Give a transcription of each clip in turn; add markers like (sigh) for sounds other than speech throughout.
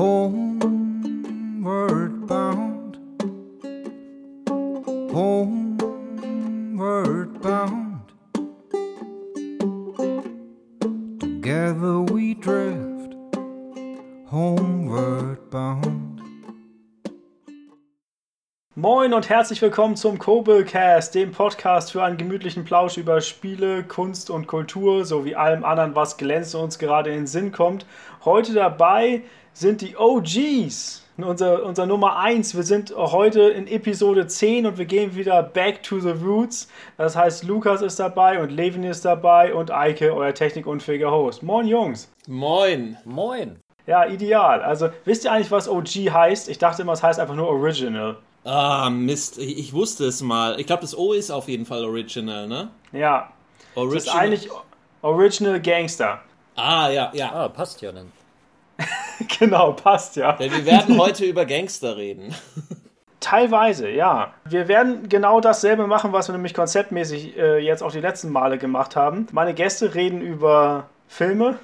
homeward bound, homeward bound. Together we drift, homeward bound. Moin und herzlich willkommen zum Kobelcast, dem Podcast für einen gemütlichen Plausch über Spiele, Kunst und Kultur sowie allem anderen, was glänzt und uns gerade in den Sinn kommt. Heute dabei sind die OGs, unser, unser Nummer 1. Wir sind heute in Episode 10 und wir gehen wieder back to the roots. Das heißt, Lukas ist dabei und Levin ist dabei und Eike, euer technikunfähiger Host. Moin Jungs. Moin. Moin. Ja, ideal. Also wisst ihr eigentlich, was OG heißt? Ich dachte immer, es heißt einfach nur Original. Ah, Mist. Ich, ich wusste es mal. Ich glaube, das O ist auf jeden Fall Original, ne? Ja. Original. Das ist eigentlich Original Gangster. Ah, ja, ja. Ah, passt ja dann. (laughs) genau, passt ja. Denn wir werden heute über Gangster reden. (laughs) Teilweise, ja. Wir werden genau dasselbe machen, was wir nämlich konzeptmäßig äh, jetzt auch die letzten Male gemacht haben. Meine Gäste reden über Filme.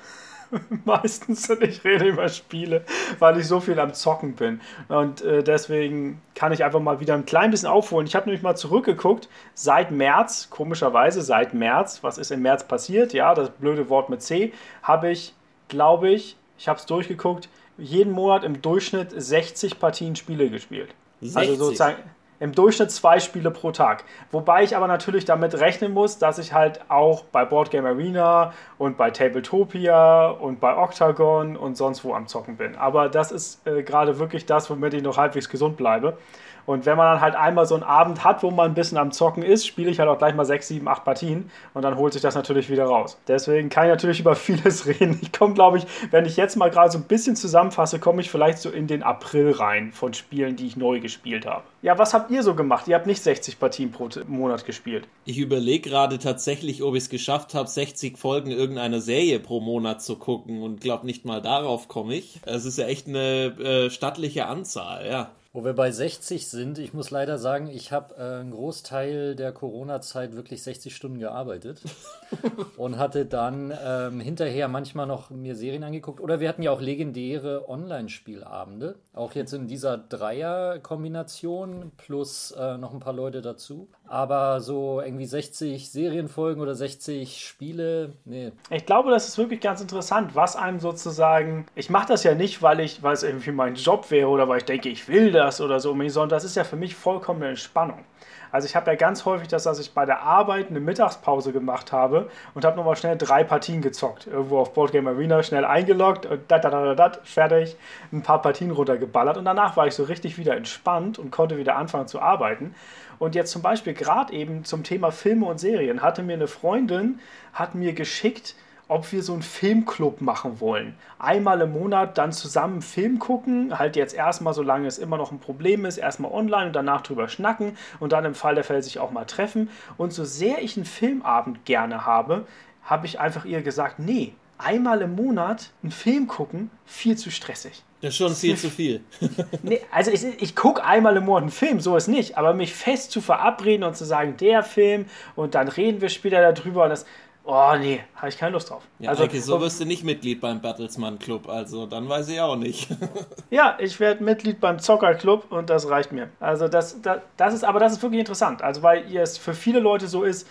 (laughs) Meistens und ich rede über Spiele, weil ich so viel am Zocken bin. Und äh, deswegen kann ich einfach mal wieder ein klein bisschen aufholen. Ich habe nämlich mal zurückgeguckt, seit März, komischerweise seit März, was ist im März passiert? Ja, das blöde Wort mit C, habe ich, glaube ich, ich habe es durchgeguckt, jeden Monat im Durchschnitt 60 Partien Spiele gespielt. 60. Also sozusagen im Durchschnitt zwei Spiele pro Tag. Wobei ich aber natürlich damit rechnen muss, dass ich halt auch bei Boardgame Arena und bei Tabletopia und bei Octagon und sonst wo am Zocken bin. Aber das ist äh, gerade wirklich das, womit ich noch halbwegs gesund bleibe. Und wenn man dann halt einmal so einen Abend hat, wo man ein bisschen am Zocken ist, spiele ich halt auch gleich mal 6, 7, 8 Partien und dann holt sich das natürlich wieder raus. Deswegen kann ich natürlich (laughs) über vieles reden. Ich komme, glaube ich, wenn ich jetzt mal gerade so ein bisschen zusammenfasse, komme ich vielleicht so in den April rein von Spielen, die ich neu gespielt habe. Ja, was habt ihr so gemacht? Ihr habt nicht 60 Partien pro Monat gespielt. Ich überlege gerade tatsächlich, ob ich es geschafft habe, 60 Folgen irgendeiner Serie pro Monat zu gucken und glaube nicht mal darauf komme ich. Es ist ja echt eine äh, stattliche Anzahl, ja. Wo wir bei 60 sind, ich muss leider sagen, ich habe äh, einen Großteil der Corona-Zeit wirklich 60 Stunden gearbeitet (laughs) und hatte dann ähm, hinterher manchmal noch mir Serien angeguckt. Oder wir hatten ja auch legendäre Online-Spielabende, auch jetzt in dieser Dreier-Kombination plus äh, noch ein paar Leute dazu. Aber so irgendwie 60 Serienfolgen oder 60 Spiele, nee. Ich glaube, das ist wirklich ganz interessant, was einem sozusagen. Ich mache das ja nicht, weil ich, weil es irgendwie mein Job wäre oder weil ich denke, ich will das oder so, sondern das ist ja für mich vollkommen eine Entspannung. Also ich habe ja ganz häufig das, dass ich bei der Arbeit eine Mittagspause gemacht habe und habe nochmal schnell drei Partien gezockt. Irgendwo auf Boardgame Arena schnell eingeloggt und dat, dat, dat, dat, fertig, ein paar Partien runtergeballert und danach war ich so richtig wieder entspannt und konnte wieder anfangen zu arbeiten. Und jetzt zum Beispiel gerade eben zum Thema Filme und Serien hatte mir eine Freundin, hat mir geschickt, ob wir so einen Filmclub machen wollen. Einmal im Monat dann zusammen einen Film gucken, halt jetzt erstmal, solange es immer noch ein Problem ist, erstmal online und danach drüber schnacken und dann im Fall der Fälle sich auch mal treffen. Und so sehr ich einen Filmabend gerne habe, habe ich einfach ihr gesagt, nee, einmal im Monat einen Film gucken, viel zu stressig. Das ist schon viel zu viel. (laughs) nee, also ich, ich gucke einmal im Monat einen Film, so ist nicht, aber mich fest zu verabreden und zu sagen, der Film und dann reden wir später darüber und das, oh nee, habe ich keine Lust drauf. Ja, also, Eike, so wirst du nicht Mitglied beim Battlesman Club, also dann weiß ich auch nicht. (laughs) ja, ich werde Mitglied beim Zocker Club und das reicht mir. Also das, das, das ist, aber das ist wirklich interessant, also weil es für viele Leute so ist,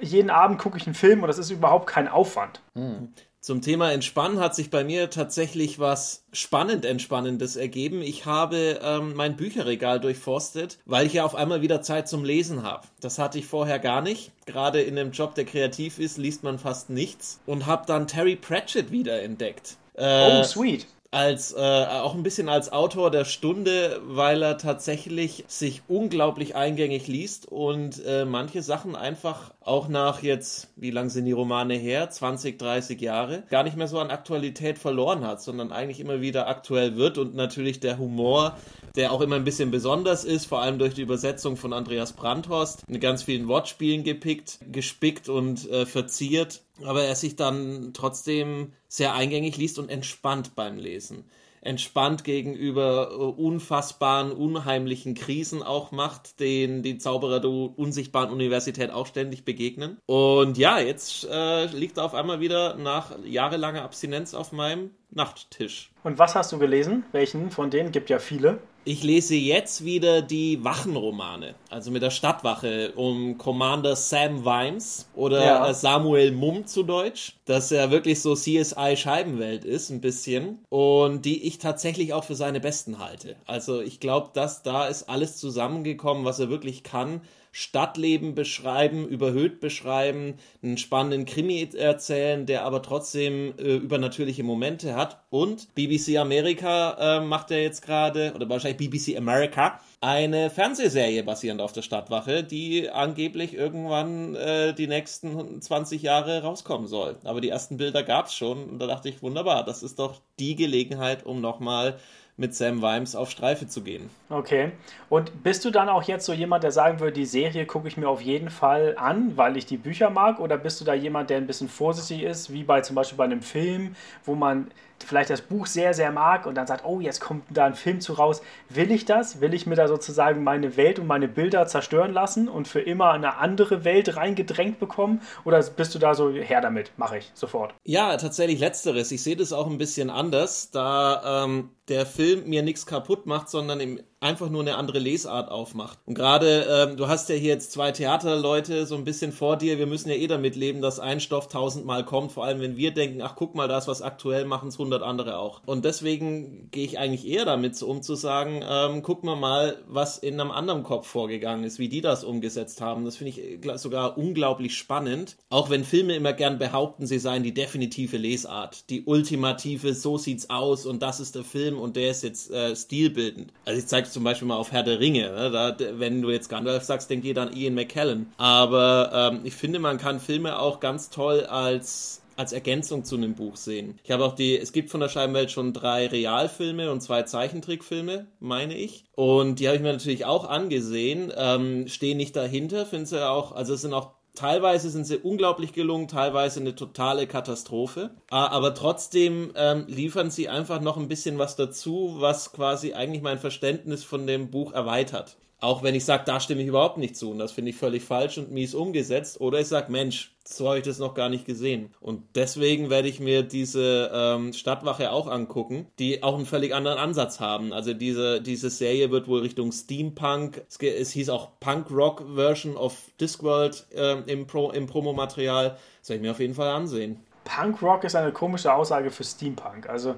jeden Abend gucke ich einen Film und das ist überhaupt kein Aufwand. Hm. Zum Thema Entspannen hat sich bei mir tatsächlich was spannend Entspannendes ergeben. Ich habe ähm, mein Bücherregal durchforstet, weil ich ja auf einmal wieder Zeit zum Lesen habe. Das hatte ich vorher gar nicht. Gerade in einem Job, der kreativ ist, liest man fast nichts. Und habe dann Terry Pratchett wieder entdeckt. Äh, oh, sweet als äh, auch ein bisschen als Autor der Stunde, weil er tatsächlich sich unglaublich eingängig liest und äh, manche Sachen einfach auch nach jetzt, wie lang sind die Romane her, 20, 30 Jahre, gar nicht mehr so an Aktualität verloren hat, sondern eigentlich immer wieder aktuell wird und natürlich der Humor, der auch immer ein bisschen besonders ist, vor allem durch die Übersetzung von Andreas Brandhorst, mit ganz vielen Wortspielen gepickt, gespickt und äh, verziert aber er sich dann trotzdem sehr eingängig liest und entspannt beim Lesen. entspannt gegenüber äh, unfassbaren, unheimlichen Krisen auch macht, denen die Zauberer der unsichtbaren Universität auch ständig begegnen. Und ja, jetzt äh, liegt er auf einmal wieder nach jahrelanger Abstinenz auf meinem Nachttisch. Und was hast du gelesen? Welchen von denen? Gibt ja viele. Ich lese jetzt wieder die Wachenromane, also mit der Stadtwache um Commander Sam Vimes oder Ja. Samuel Mumm zu Deutsch, das ja wirklich so CSI Scheibenwelt ist, ein bisschen und die ich tatsächlich auch für seine besten halte. Also ich glaube, dass da ist alles zusammengekommen, was er wirklich kann. Stadtleben beschreiben, überhöht beschreiben, einen spannenden Krimi erzählen, der aber trotzdem äh, übernatürliche Momente hat. Und BBC Amerika äh, macht ja jetzt gerade, oder wahrscheinlich BBC America, eine Fernsehserie basierend auf der Stadtwache, die angeblich irgendwann äh, die nächsten 20 Jahre rauskommen soll. Aber die ersten Bilder gab es schon und da dachte ich, wunderbar, das ist doch die Gelegenheit, um nochmal mit Sam Vimes auf Streife zu gehen. Okay. Und bist du dann auch jetzt so jemand, der sagen würde, die Serie gucke ich mir auf jeden Fall an, weil ich die Bücher mag? Oder bist du da jemand, der ein bisschen vorsichtig ist, wie bei zum Beispiel bei einem Film, wo man vielleicht das Buch sehr, sehr mag und dann sagt, oh, jetzt kommt da ein Film zu raus. Will ich das? Will ich mir da sozusagen meine Welt und meine Bilder zerstören lassen und für immer eine andere Welt reingedrängt bekommen? Oder bist du da so, her damit, mache ich sofort? Ja, tatsächlich letzteres. Ich sehe das auch ein bisschen anders, da ähm, der Film mir nichts kaputt macht, sondern im einfach nur eine andere Lesart aufmacht. Und gerade, ähm, du hast ja hier jetzt zwei Theaterleute so ein bisschen vor dir. Wir müssen ja eh damit leben, dass ein Stoff tausendmal kommt. Vor allem, wenn wir denken, ach guck mal, das was aktuell machen es hundert andere auch. Und deswegen gehe ich eigentlich eher damit um zu sagen, ähm, gucken wir mal, was in einem anderen Kopf vorgegangen ist, wie die das umgesetzt haben. Das finde ich äh, sogar unglaublich spannend. Auch wenn Filme immer gern behaupten, sie seien die definitive Lesart, die ultimative, so sieht's aus und das ist der Film und der ist jetzt äh, stilbildend. Also ich zeige zum Beispiel mal auf Herr der Ringe. Ne? Da, wenn du jetzt Gandalf sagst, denkt jeder an Ian McKellen. Aber ähm, ich finde, man kann Filme auch ganz toll als als Ergänzung zu einem Buch sehen. Ich habe auch die, es gibt von der Scheibenwelt schon drei Realfilme und zwei Zeichentrickfilme, meine ich. Und die habe ich mir natürlich auch angesehen. Ähm, Stehe nicht dahinter, finde sie auch, also es sind auch Teilweise sind sie unglaublich gelungen, teilweise eine totale Katastrophe. Ah, Aber trotzdem ähm, liefern sie einfach noch ein bisschen was dazu, was quasi eigentlich mein Verständnis von dem Buch erweitert. Auch wenn ich sage, da stimme ich überhaupt nicht zu und das finde ich völlig falsch und mies umgesetzt. Oder ich sage, Mensch, so habe ich das noch gar nicht gesehen. Und deswegen werde ich mir diese ähm, Stadtwache auch angucken, die auch einen völlig anderen Ansatz haben. Also diese, diese Serie wird wohl Richtung Steampunk, es, es hieß auch Punk-Rock-Version of Discworld ähm, im, Pro, im Promomaterial. Das werde ich mir auf jeden Fall ansehen. Punkrock ist eine komische Aussage für Steampunk. Also,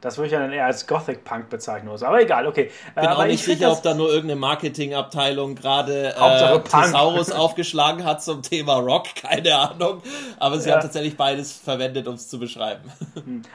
das würde ich ja dann eher als Gothic Punk bezeichnen. oder so. Aber egal, okay. Bin auch nicht sicher, ob da nur irgendeine Marketingabteilung gerade äh. Thesaurus (laughs) aufgeschlagen hat zum Thema Rock, (laughs) keine Ahnung. Aber sie Ja. haben tatsächlich beides verwendet, um es zu beschreiben.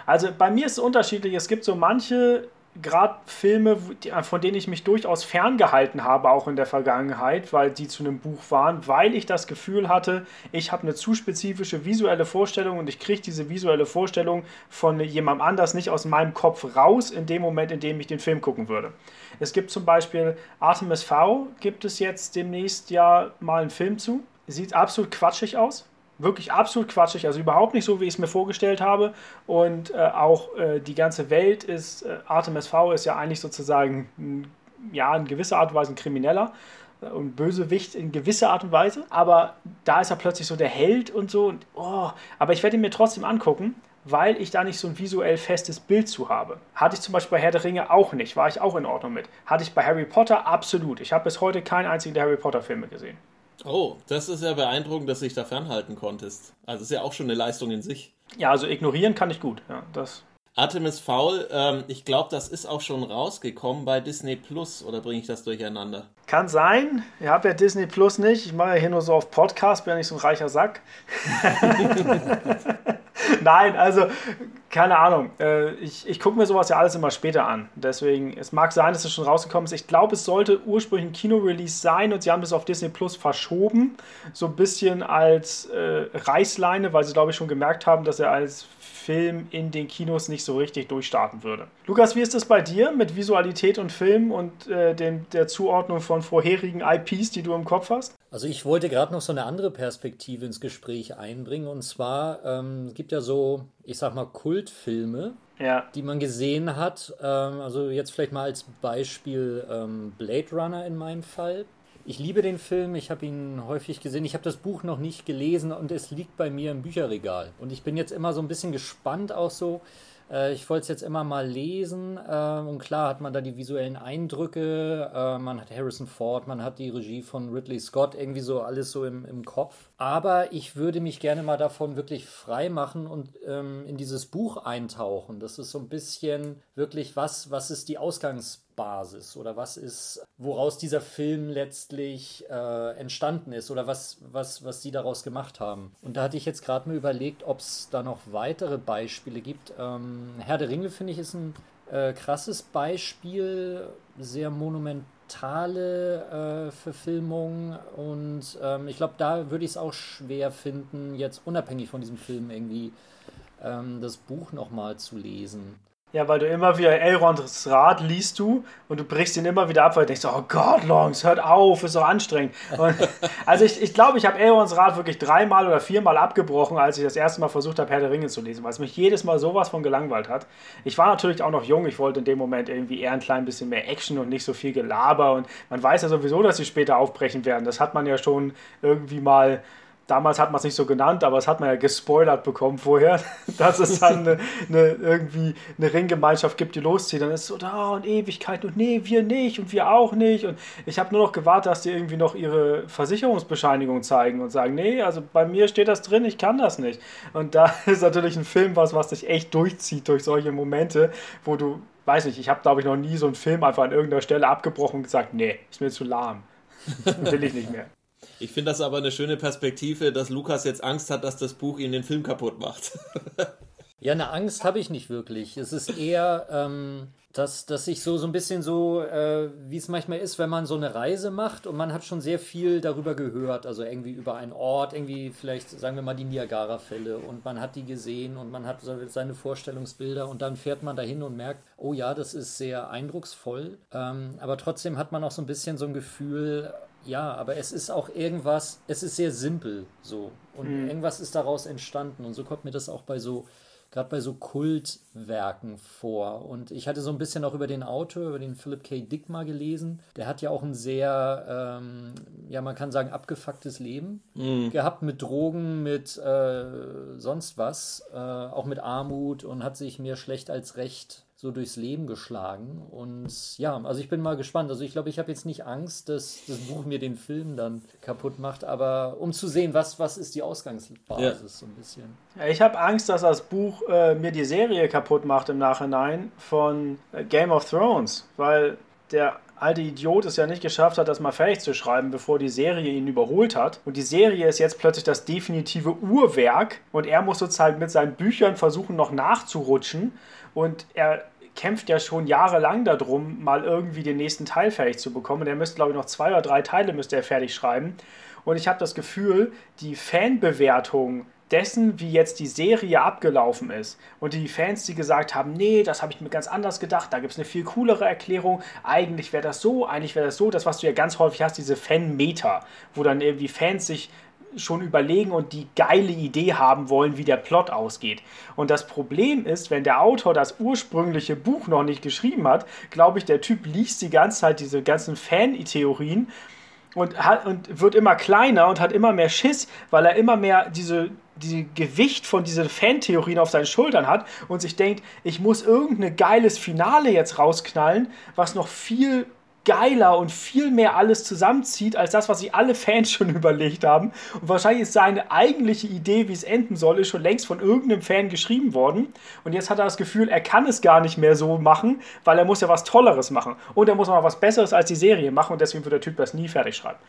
Also bei mir ist es unterschiedlich. Es gibt so manche, gerade Filme, die- von denen ich mich durchaus ferngehalten habe, auch in der Vergangenheit, weil die zu einem Buch waren, weil ich das Gefühl hatte, ich habe eine zu spezifische visuelle Vorstellung und ich kriege diese visuelle Vorstellung von jemandem anders nicht aus meinem Kopf raus, in dem Moment, in dem ich den Film gucken würde. Es gibt zum Beispiel Artemis V, gibt es jetzt demnächst ja mal einen Film zu. Sieht absolut quatschig aus. Wirklich absolut quatschig, also überhaupt nicht so, wie ich es mir vorgestellt habe. Und äh, auch äh, die ganze Welt ist, äh, Artemis V ist ja eigentlich sozusagen, ja, in gewisser Art und Weise ein Krimineller äh, und Bösewicht in gewisser Art und Weise. Aber da ist er plötzlich so der Held und so. Und, oh, aber ich werde ihn mir trotzdem angucken, weil ich da nicht so ein visuell festes Bild zu habe. Hatte ich zum Beispiel bei Herr der Ringe auch nicht, war ich auch in Ordnung mit. Hatte ich bei Harry Potter absolut. Ich habe bis heute keinen einzigen der Harry Potter Filme gesehen. Oh, das ist ja beeindruckend, dass du dich da fernhalten konntest. Also ist ja auch schon eine Leistung in sich. Ja, also ignorieren kann ich gut. Ja, das Artemis Fowl, ähm, ich glaube, das ist auch schon rausgekommen bei Disney Plus, oder bringe ich das durcheinander? Kann sein. Ihr habt ja Disney Plus nicht. Ich mache ja hier nur so auf Podcast, bin ja nicht so ein reicher Sack. (laughs) Nein, also keine Ahnung. Äh, Ich, ich gucke mir sowas ja alles immer später an. Deswegen, es mag sein, dass es schon rausgekommen ist. Ich glaube, es sollte ursprünglich ein Kino-Release sein und sie haben das auf Disney Plus verschoben. So ein bisschen als äh, Reißleine, weil sie, glaube ich, schon gemerkt haben, dass er als Film in den Kinos nicht so richtig durchstarten würde. Lukas, wie ist es bei dir mit Visualität und Film und äh, dem, der Zuordnung von vorherigen IPs, die du im Kopf hast? Also ich wollte gerade noch so eine andere Perspektive ins Gespräch einbringen. Und zwar ähm, es gibt ja so, ich sag mal, Kultfilme, Ja. die man gesehen hat. Ähm, also jetzt vielleicht mal als Beispiel ähm, Blade Runner in meinem Fall. Ich liebe den Film, ich habe ihn häufig gesehen. Ich habe das Buch noch nicht gelesen und es liegt bei mir im Bücherregal. Und ich bin jetzt immer so ein bisschen gespannt auch so. Äh, ich wollte es jetzt immer mal lesen. Äh, und klar hat man da die visuellen Eindrücke. Äh, man hat Harrison Ford, man hat die Regie von Ridley Scott, irgendwie so alles so im, im Kopf. Aber ich würde mich gerne mal davon wirklich frei machen und ähm, in dieses Buch eintauchen. Das ist so ein bisschen wirklich, was, was ist die Ausgangsbasis oder was ist, woraus dieser Film letztlich äh, entstanden ist oder was, was, was sie daraus gemacht haben. Und da hatte ich jetzt gerade mal überlegt, ob es da noch weitere Beispiele gibt. Ähm, Herr der Ringe, finde ich, ist ein äh, krasses Beispiel, sehr monumentale äh, Verfilmung und ähm, ich glaube, da würde ich es auch schwer finden, jetzt unabhängig von diesem Film irgendwie ähm, das Buch nochmal zu lesen. Ja, weil du immer wieder Elronds Rat liest du und du brichst ihn immer wieder ab, weil du denkst, oh Gott, Longs, hört auf, ist so anstrengend. Und, (laughs) also ich glaube, ich, glaub, ich habe Elronds Rat wirklich dreimal oder viermal abgebrochen, als ich das erste Mal versucht habe, Herr der Ringe zu lesen, weil es mich jedes Mal sowas von gelangweilt hat. Ich war natürlich auch noch jung, ich wollte in dem Moment irgendwie eher ein klein bisschen mehr Action und nicht so viel Gelaber und man weiß ja sowieso, dass sie später aufbrechen werden. Das hat man ja schon irgendwie mal damals hat man es nicht so genannt, aber es hat man ja gespoilert bekommen vorher, (laughs) dass es dann eine, eine, irgendwie eine Ringgemeinschaft gibt, die loszieht. Dann ist es so, da und Ewigkeit und nee, wir nicht und wir auch nicht. Und ich habe nur noch gewartet, dass die irgendwie noch ihre Versicherungsbescheinigung zeigen und sagen, nee, also bei mir steht das drin, ich kann das nicht. Und da (laughs) ist natürlich ein Film was, was dich echt durchzieht durch solche Momente, wo du, weiß nicht, ich habe glaube ich noch nie so einen Film einfach an irgendeiner Stelle abgebrochen und gesagt, nee, ist mir zu lahm. (laughs) Will ich nicht mehr. Ich finde das aber eine schöne Perspektive, dass Lukas jetzt Angst hat, dass das Buch ihn den Film kaputt macht. ja, eine Angst habe ich nicht wirklich. Es ist eher, ähm, dass, dass ich so, so ein bisschen so, äh, wie es manchmal ist, wenn man so eine Reise macht und man hat schon sehr viel darüber gehört, also irgendwie über einen Ort, irgendwie vielleicht, sagen wir mal, die Niagara-Fälle und man hat die gesehen und man hat seine Vorstellungsbilder und dann fährt man dahin und merkt, oh ja, das ist sehr eindrucksvoll, ähm, aber trotzdem hat man auch so ein bisschen so ein Gefühl, ja, aber es ist auch irgendwas, es ist sehr simpel so. Und mhm. irgendwas ist daraus entstanden. Und so kommt mir das auch bei so, gerade bei so Kultwerken vor. Und ich hatte so ein bisschen auch über den Autor, über den Philip K. Dick mal gelesen. Der hat ja auch ein sehr, ähm, ja, man kann sagen, abgefucktes Leben mhm. gehabt mit Drogen, mit äh, sonst was, äh, auch mit Armut und hat sich mehr schlecht als recht so durchs Leben geschlagen. Und ja, also ich bin mal gespannt. Also ich glaube, ich habe jetzt nicht Angst, dass das Buch mir den Film dann kaputt macht, aber um zu sehen, was, was ist die Ausgangsbasis ja. so ein bisschen. Ja, ich habe Angst, dass das Buch äh, mir die Serie kaputt macht im Nachhinein von äh, Game of Thrones, weil der alte Idiot es ja nicht geschafft hat, das mal fertig zu schreiben, bevor die Serie ihn überholt hat. Und die Serie ist jetzt plötzlich das definitive Uhrwerk und er muss sozusagen mit seinen Büchern versuchen, noch nachzurutschen. Und er kämpft ja schon jahrelang darum, mal irgendwie den nächsten Teil fertig zu bekommen. Der müsste, glaube ich, noch zwei oder drei Teile müsste er fertig schreiben. Und ich habe das Gefühl, die Fanbewertung dessen, wie jetzt die Serie abgelaufen ist und die Fans, die gesagt haben, nee, das habe ich mir ganz anders gedacht, da gibt es eine viel coolere Erklärung, eigentlich wäre das so, eigentlich wäre das so, das, was du ja ganz häufig hast, diese Fan-Meter, wo dann irgendwie Fans sich schon überlegen und die geile Idee haben wollen, wie der Plot ausgeht. Und das Problem ist, wenn der Autor das ursprüngliche Buch noch nicht geschrieben hat, glaube ich, der Typ liest die ganze Zeit diese ganzen Fan-Theorien und, und wird immer kleiner und hat immer mehr Schiss, weil er immer mehr diese, diese Gewicht von diesen Fantheorien auf seinen Schultern hat und sich denkt, ich muss irgendein geiles Finale jetzt rausknallen, was noch viel geiler und viel mehr alles zusammenzieht, als das, was sich alle Fans (laughs) schon überlegt haben. Und wahrscheinlich ist seine eigentliche Idee, wie es enden soll, ist schon längst von irgendeinem Fan geschrieben worden. Und jetzt hat er das Gefühl, er kann es gar nicht mehr so machen, weil er muss ja was Tolleres machen. Und er muss mal was Besseres als die Serie machen und deswegen wird der Typ das nie fertig schreiben.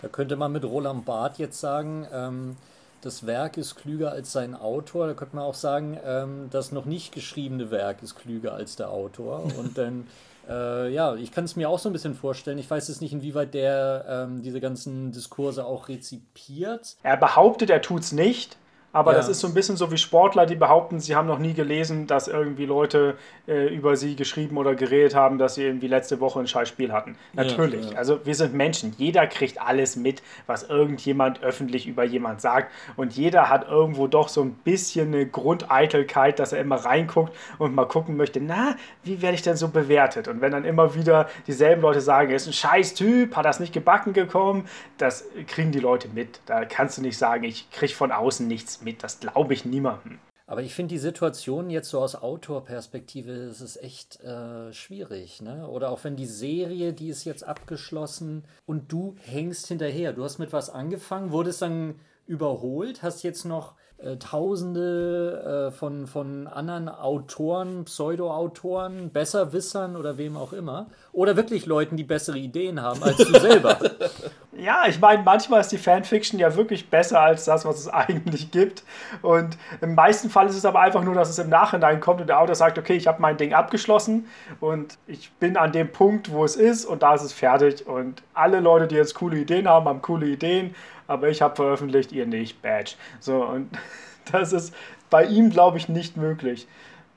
Da könnte man mit Roland Barth jetzt sagen, ähm, das Werk ist klüger als sein Autor. Da könnte man auch sagen, ähm, das noch nicht geschriebene Werk ist klüger als der Autor. Und dann (laughs) äh, ja, ich kann es mir auch so ein bisschen vorstellen. Ich weiß jetzt nicht, inwieweit der ähm, diese ganzen Diskurse auch rezipiert. Er behauptet, er tut es nicht, Aber Ja. das ist so ein bisschen so wie Sportler, die behaupten, sie haben noch nie gelesen, dass irgendwie Leute äh, über sie geschrieben oder geredet haben, dass sie irgendwie letzte Woche ein scheiß Spiel hatten. Natürlich. ja. Also wir sind Menschen. Jeder kriegt alles mit, was irgendjemand öffentlich über jemand sagt. Und jeder hat irgendwo doch so ein bisschen eine Grundeitelkeit, dass er immer reinguckt und mal gucken möchte, na, wie werde ich denn so bewertet? Und wenn dann immer wieder dieselben Leute sagen, er ist ein scheiß Typ, hat das nicht gebacken gekommen, das kriegen die Leute mit. Da kannst du nicht sagen, ich kriege von außen nichts mit. Das glaube ich niemandem. Aber ich finde die Situation jetzt so aus Autorperspektive, ist echt äh, schwierig. Ne? Oder auch wenn die Serie, die ist jetzt abgeschlossen und du hängst hinterher. Du hast mit was angefangen, wurdest dann überholt, hast jetzt noch äh, Tausende äh, von, von anderen Autoren, Pseudo-Autoren, Besserwissern oder wem auch immer. Oder wirklich Leuten, die bessere Ideen haben als du selber. (laughs) Ja, ich meine, manchmal ist die Fanfiction ja wirklich besser als das, was es (laughs) eigentlich gibt. Und im meisten Fall ist es aber einfach nur, dass es im Nachhinein kommt und der Autor sagt, okay, ich habe mein Ding abgeschlossen und ich bin an dem Punkt, wo es ist und da ist es fertig. Und alle Leute, die jetzt coole Ideen haben, haben coole Ideen, aber ich habe veröffentlicht, ihr nicht, Badge. So, und (laughs) das ist bei ihm, glaube ich, nicht möglich.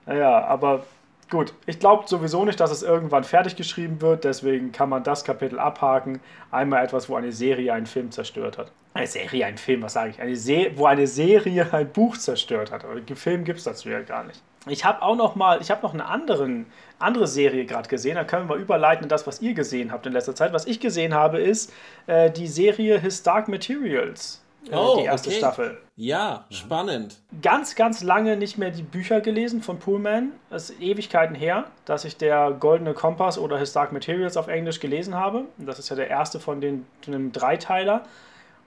Naja, aber Gut, ich glaube sowieso nicht, dass es irgendwann fertig geschrieben wird, deswegen kann man das Kapitel abhaken. Einmal etwas, wo eine Serie einen Film zerstört hat. Eine Serie, ein Film, was sage ich? Eine Se wo eine Serie (laughs) ein Buch zerstört hat. Aber Film gibt es dazu ja gar nicht. Ich habe auch noch mal, ich habe noch eine anderen, andere Serie gerade gesehen. Da können wir überleiten in das, was ihr gesehen habt in letzter Zeit. Was ich gesehen habe, ist äh, die Serie His Dark Materials. Äh, Oh, die erste okay. Staffel Ja, spannend. ganz, ganz lange nicht mehr die Bücher gelesen von Pullman. Es ist Ewigkeiten her, dass ich der Goldene Kompass oder His Dark Materials auf Englisch gelesen habe. Das ist ja der erste von den von einem Dreiteiler.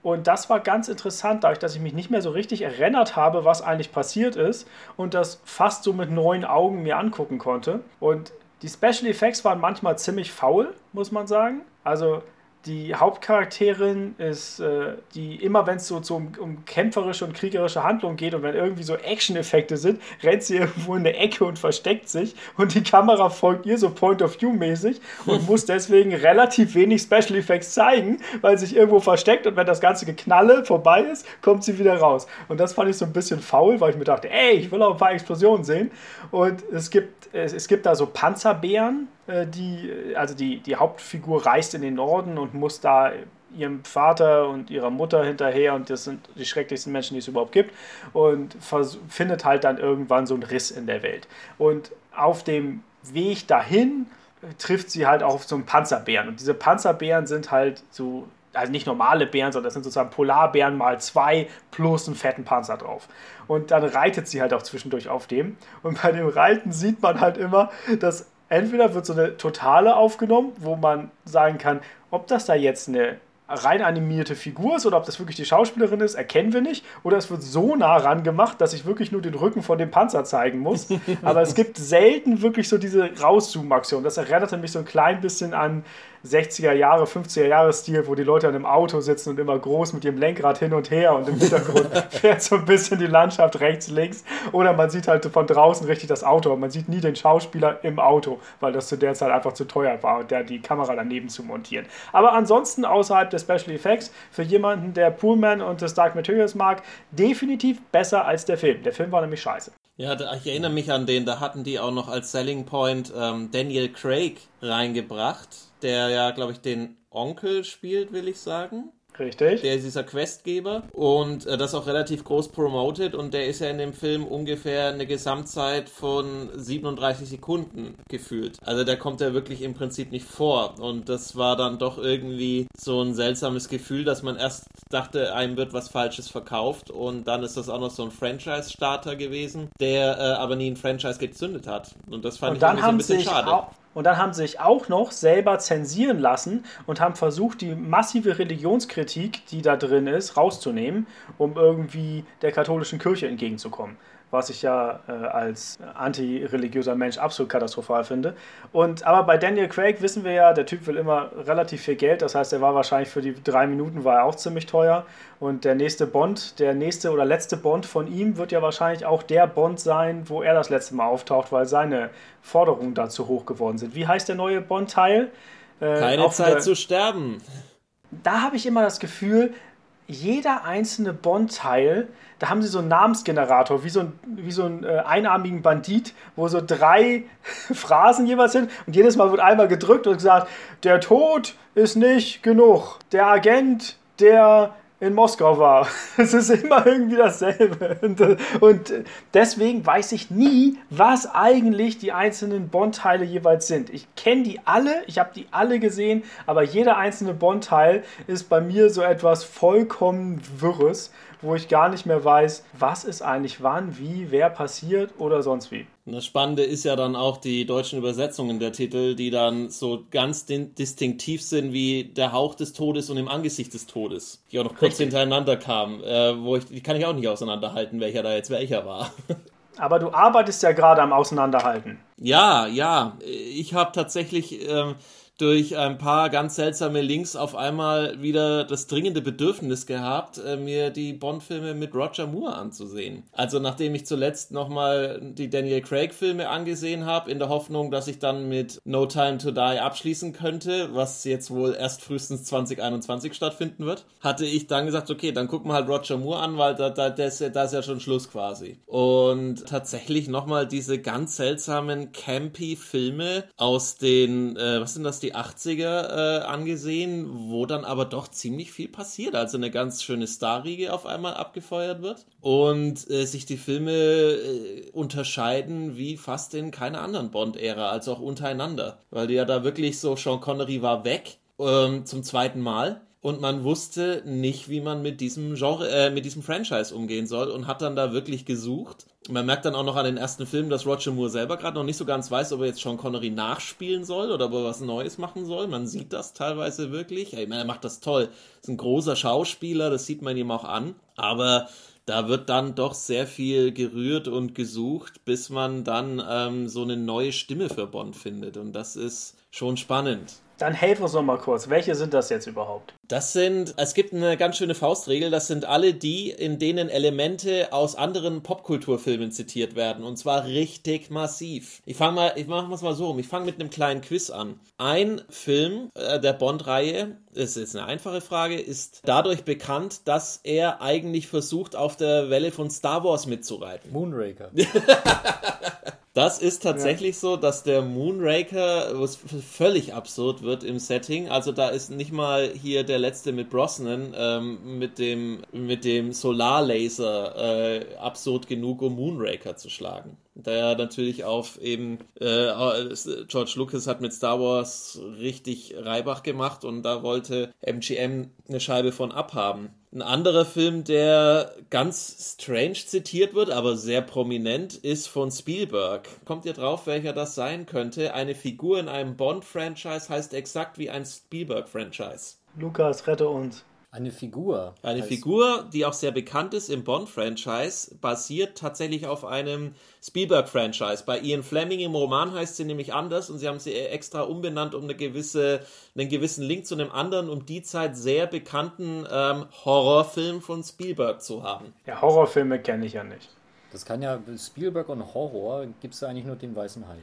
Und das war ganz interessant, dadurch, dass ich mich nicht mehr so richtig erinnert habe, was eigentlich passiert ist und das fast so mit neuen Augen mir angucken konnte. Und die Special Effects waren manchmal ziemlich faul, muss man sagen. Also die Hauptcharakterin ist, äh, die immer wenn es so, so um, um kämpferische und kriegerische Handlungen geht und wenn irgendwie so Action-Effekte sind, rennt sie (laughs) irgendwo in eine Ecke und versteckt sich und die Kamera folgt ihr so Point-of-View-mäßig und muss deswegen relativ wenig Special Effects zeigen, weil sie sich irgendwo versteckt und wenn das ganze Geknalle vorbei ist, kommt sie wieder raus. Und das fand ich so ein bisschen faul, weil ich mir dachte, ey, ich will auch ein paar Explosionen sehen. Und es gibt, es, es gibt da so Panzerbären, äh, die, also die, die Hauptfigur reist in den Norden und muss da ihrem Vater und ihrer Mutter hinterher und das sind die schrecklichsten Menschen, die es überhaupt gibt und findet halt dann irgendwann so einen Riss in der Welt. Und auf dem Weg dahin äh, trifft sie halt auch auf so einen Panzerbären und diese Panzerbären sind halt so also nicht normale Bären, sondern das sind sozusagen Polarbären mal zwei plus einen fetten Panzer drauf. Und dann reitet sie halt auch zwischendurch auf dem. Und bei dem Reiten sieht man halt immer, dass entweder wird so eine Totale aufgenommen, wo man sagen kann, ob das da jetzt eine rein animierte Figur ist oder ob das wirklich die Schauspielerin ist, erkennen wir nicht. Oder es wird so nah ran gemacht, dass ich wirklich nur den Rücken von dem Panzer zeigen muss. (laughs) Aber es gibt selten wirklich so diese Rauszoom-Aktion. Das erinnerte mich so ein klein bisschen an 60er Jahre, 50er Jahre Stil, wo die Leute an einem Auto sitzen und immer groß mit ihrem Lenkrad hin und her und im Hintergrund (laughs) fährt so ein bisschen die Landschaft rechts, links. Oder man sieht halt von draußen richtig das Auto. Man sieht nie den Schauspieler im Auto, weil das zu der Zeit einfach zu teuer war, der die Kamera daneben zu montieren. Aber ansonsten außerhalb der Special Effects, für jemanden, der Pullman und das Dark Materials mag, definitiv besser als der Film. Der Film war nämlich scheiße. Ja, da, ich erinnere mich an den, da hatten die auch noch als Selling Point ähm, Daniel Craig reingebracht, der ja, glaube ich, den Onkel spielt, will ich sagen. Richtig. Der ist dieser Questgeber und äh, das auch relativ groß promoted und der ist ja in dem Film ungefähr eine Gesamtzeit von 37 Sekunden gefühlt. Also der kommt ja wirklich im Prinzip nicht vor und das war dann doch irgendwie so ein seltsames Gefühl, dass man erst dachte, einem wird was Falsches verkauft und dann ist das auch noch so ein Franchise-Starter gewesen, der äh, aber nie ein Franchise gezündet hat und das fand Und ich dann, so ein bisschen schade. auch, und dann haben sie sich auch noch selber zensieren lassen und haben versucht, die massive Religionskritik, die da drin ist, rauszunehmen, um irgendwie der katholischen Kirche entgegenzukommen. Was ich ja äh, als antireligiöser Mensch absolut katastrophal finde. Und aber bei Daniel Craig wissen wir ja, der Typ will immer relativ viel Geld. Das heißt, er war wahrscheinlich für die drei Minuten war er auch ziemlich teuer. Und der nächste Bond, der nächste oder letzte Bond von ihm wird ja wahrscheinlich auch der Bond sein, wo er das letzte Mal auftaucht, weil seine Forderungen da zu hoch geworden sind. Wie heißt der neue Bond-Teil? Äh, Keine Zeit wieder- zu sterben. da habe ich immer das Gefühl, jeder einzelne Bond-Teil, da haben sie so einen Namensgenerator, wie so ein, wie so einen äh, einarmigen Bandit, wo so drei (laughs) Phrasen jeweils sind und jedes Mal wird einmal gedrückt und gesagt, der Tod ist nicht genug. Der Agent, der in Moskau war. (laughs) Es ist immer irgendwie dasselbe. Und deswegen weiß ich nie, was eigentlich die einzelnen Bond-Teile jeweils sind. Ich kenne die alle, ich habe die alle gesehen, aber jeder einzelne Bond-Teil ist bei mir so etwas vollkommen Wirres wo ich gar nicht mehr weiß, was ist eigentlich wann, wie, wer passiert oder sonst wie. Das Spannende ist ja dann auch die deutschen Übersetzungen der Titel, die dann so ganz distinktiv sind wie der Hauch des Todes und im Angesicht des Todes, die auch noch kurz Richtig. hintereinander kamen, äh, wo ich, die kann ich auch nicht auseinanderhalten, welcher da jetzt welcher war. (laughs) Aber du arbeitest ja gerade am Auseinanderhalten. Ja, ja. Ich habe tatsächlich ähm, durch ein paar ganz seltsame Links auf einmal wieder das dringende Bedürfnis gehabt, äh, mir die Bond-Filme mit Roger Moore anzusehen. Also nachdem ich zuletzt nochmal die Daniel Craig-Filme angesehen habe, in der Hoffnung, dass ich dann mit No Time to Die abschließen könnte, was jetzt wohl erst frühestens 2021 stattfinden wird, hatte ich dann gesagt, okay, dann gucken wir halt Roger Moore an, weil da, da, das, da ist ja schon Schluss quasi. Und tatsächlich nochmal diese ganz seltsamen campy Filme aus den, äh, was sind das, die die 80er äh, angesehen, wo dann aber doch ziemlich viel passiert. Also eine ganz schöne Starriege auf einmal abgefeuert wird und äh, sich die Filme äh, unterscheiden wie fast in keiner anderen Bond-Ära, also auch untereinander. Weil ja da wirklich so, Sean Connery war weg ähm, zum zweiten Mal und man wusste nicht, wie man mit diesem Genre, äh, mit diesem Franchise umgehen soll und hat dann da wirklich gesucht. Man merkt dann auch noch an den ersten Filmen, dass Roger Moore selber gerade noch nicht so ganz weiß, ob er jetzt Sean Connery nachspielen soll oder ob er was Neues machen soll. Man sieht das teilweise wirklich. Ich meine, er macht das toll. Ist ein großer Schauspieler, das sieht man ihm auch an. Aber da wird dann doch sehr viel gerührt und gesucht, bis man dann ähm, so eine neue Stimme für Bond findet. Und das ist schon spannend. Dann helf uns noch mal kurz. Welche sind das jetzt überhaupt? Das sind, es gibt eine ganz schöne Faustregel, das sind alle die, in denen Elemente aus anderen Popkulturfilmen zitiert werden. Und zwar richtig massiv. Ich fange mal, ich mache es mal so rum. Ich fange mit einem kleinen Quiz an. Ein Film äh, der Bond-Reihe, ist jetzt eine einfache Frage, ist dadurch bekannt, dass er eigentlich versucht, auf der Welle von Star Wars mitzureiten. Moonraker. (laughs) Das ist tatsächlich ja. so, dass der Moonraker was völlig absurd wird im Setting. Also da ist nicht mal hier der letzte mit Brosnan ähm, mit dem mit dem Solarlaser äh, absurd genug, um Moonraker zu schlagen der natürlich auf eben äh, George Lucas hat mit Star Wars richtig Reibach gemacht und da wollte MGM eine Scheibe von abhaben. Ein anderer Film, der ganz strange zitiert wird, aber sehr prominent, ist von Spielberg. Kommt ihr drauf, welcher das sein könnte? Eine Figur in einem Bond-Franchise heißt exakt wie ein Spielberg-Franchise. Lukas, rette uns. Eine Figur. Eine Figur, die auch sehr bekannt ist im Bond-Franchise, basiert tatsächlich auf einem Spielberg-Franchise. Bei Ian Fleming im Roman heißt sie nämlich anders und sie haben sie extra umbenannt, um eine gewisse, einen gewissen Link zu einem anderen, um die Zeit sehr bekannten ähm, Horrorfilm von Spielberg zu haben. Ja, Horrorfilme kenne ich ja nicht. Das kann ja Spielberg und Horror gibt es eigentlich nur den weißen Hai.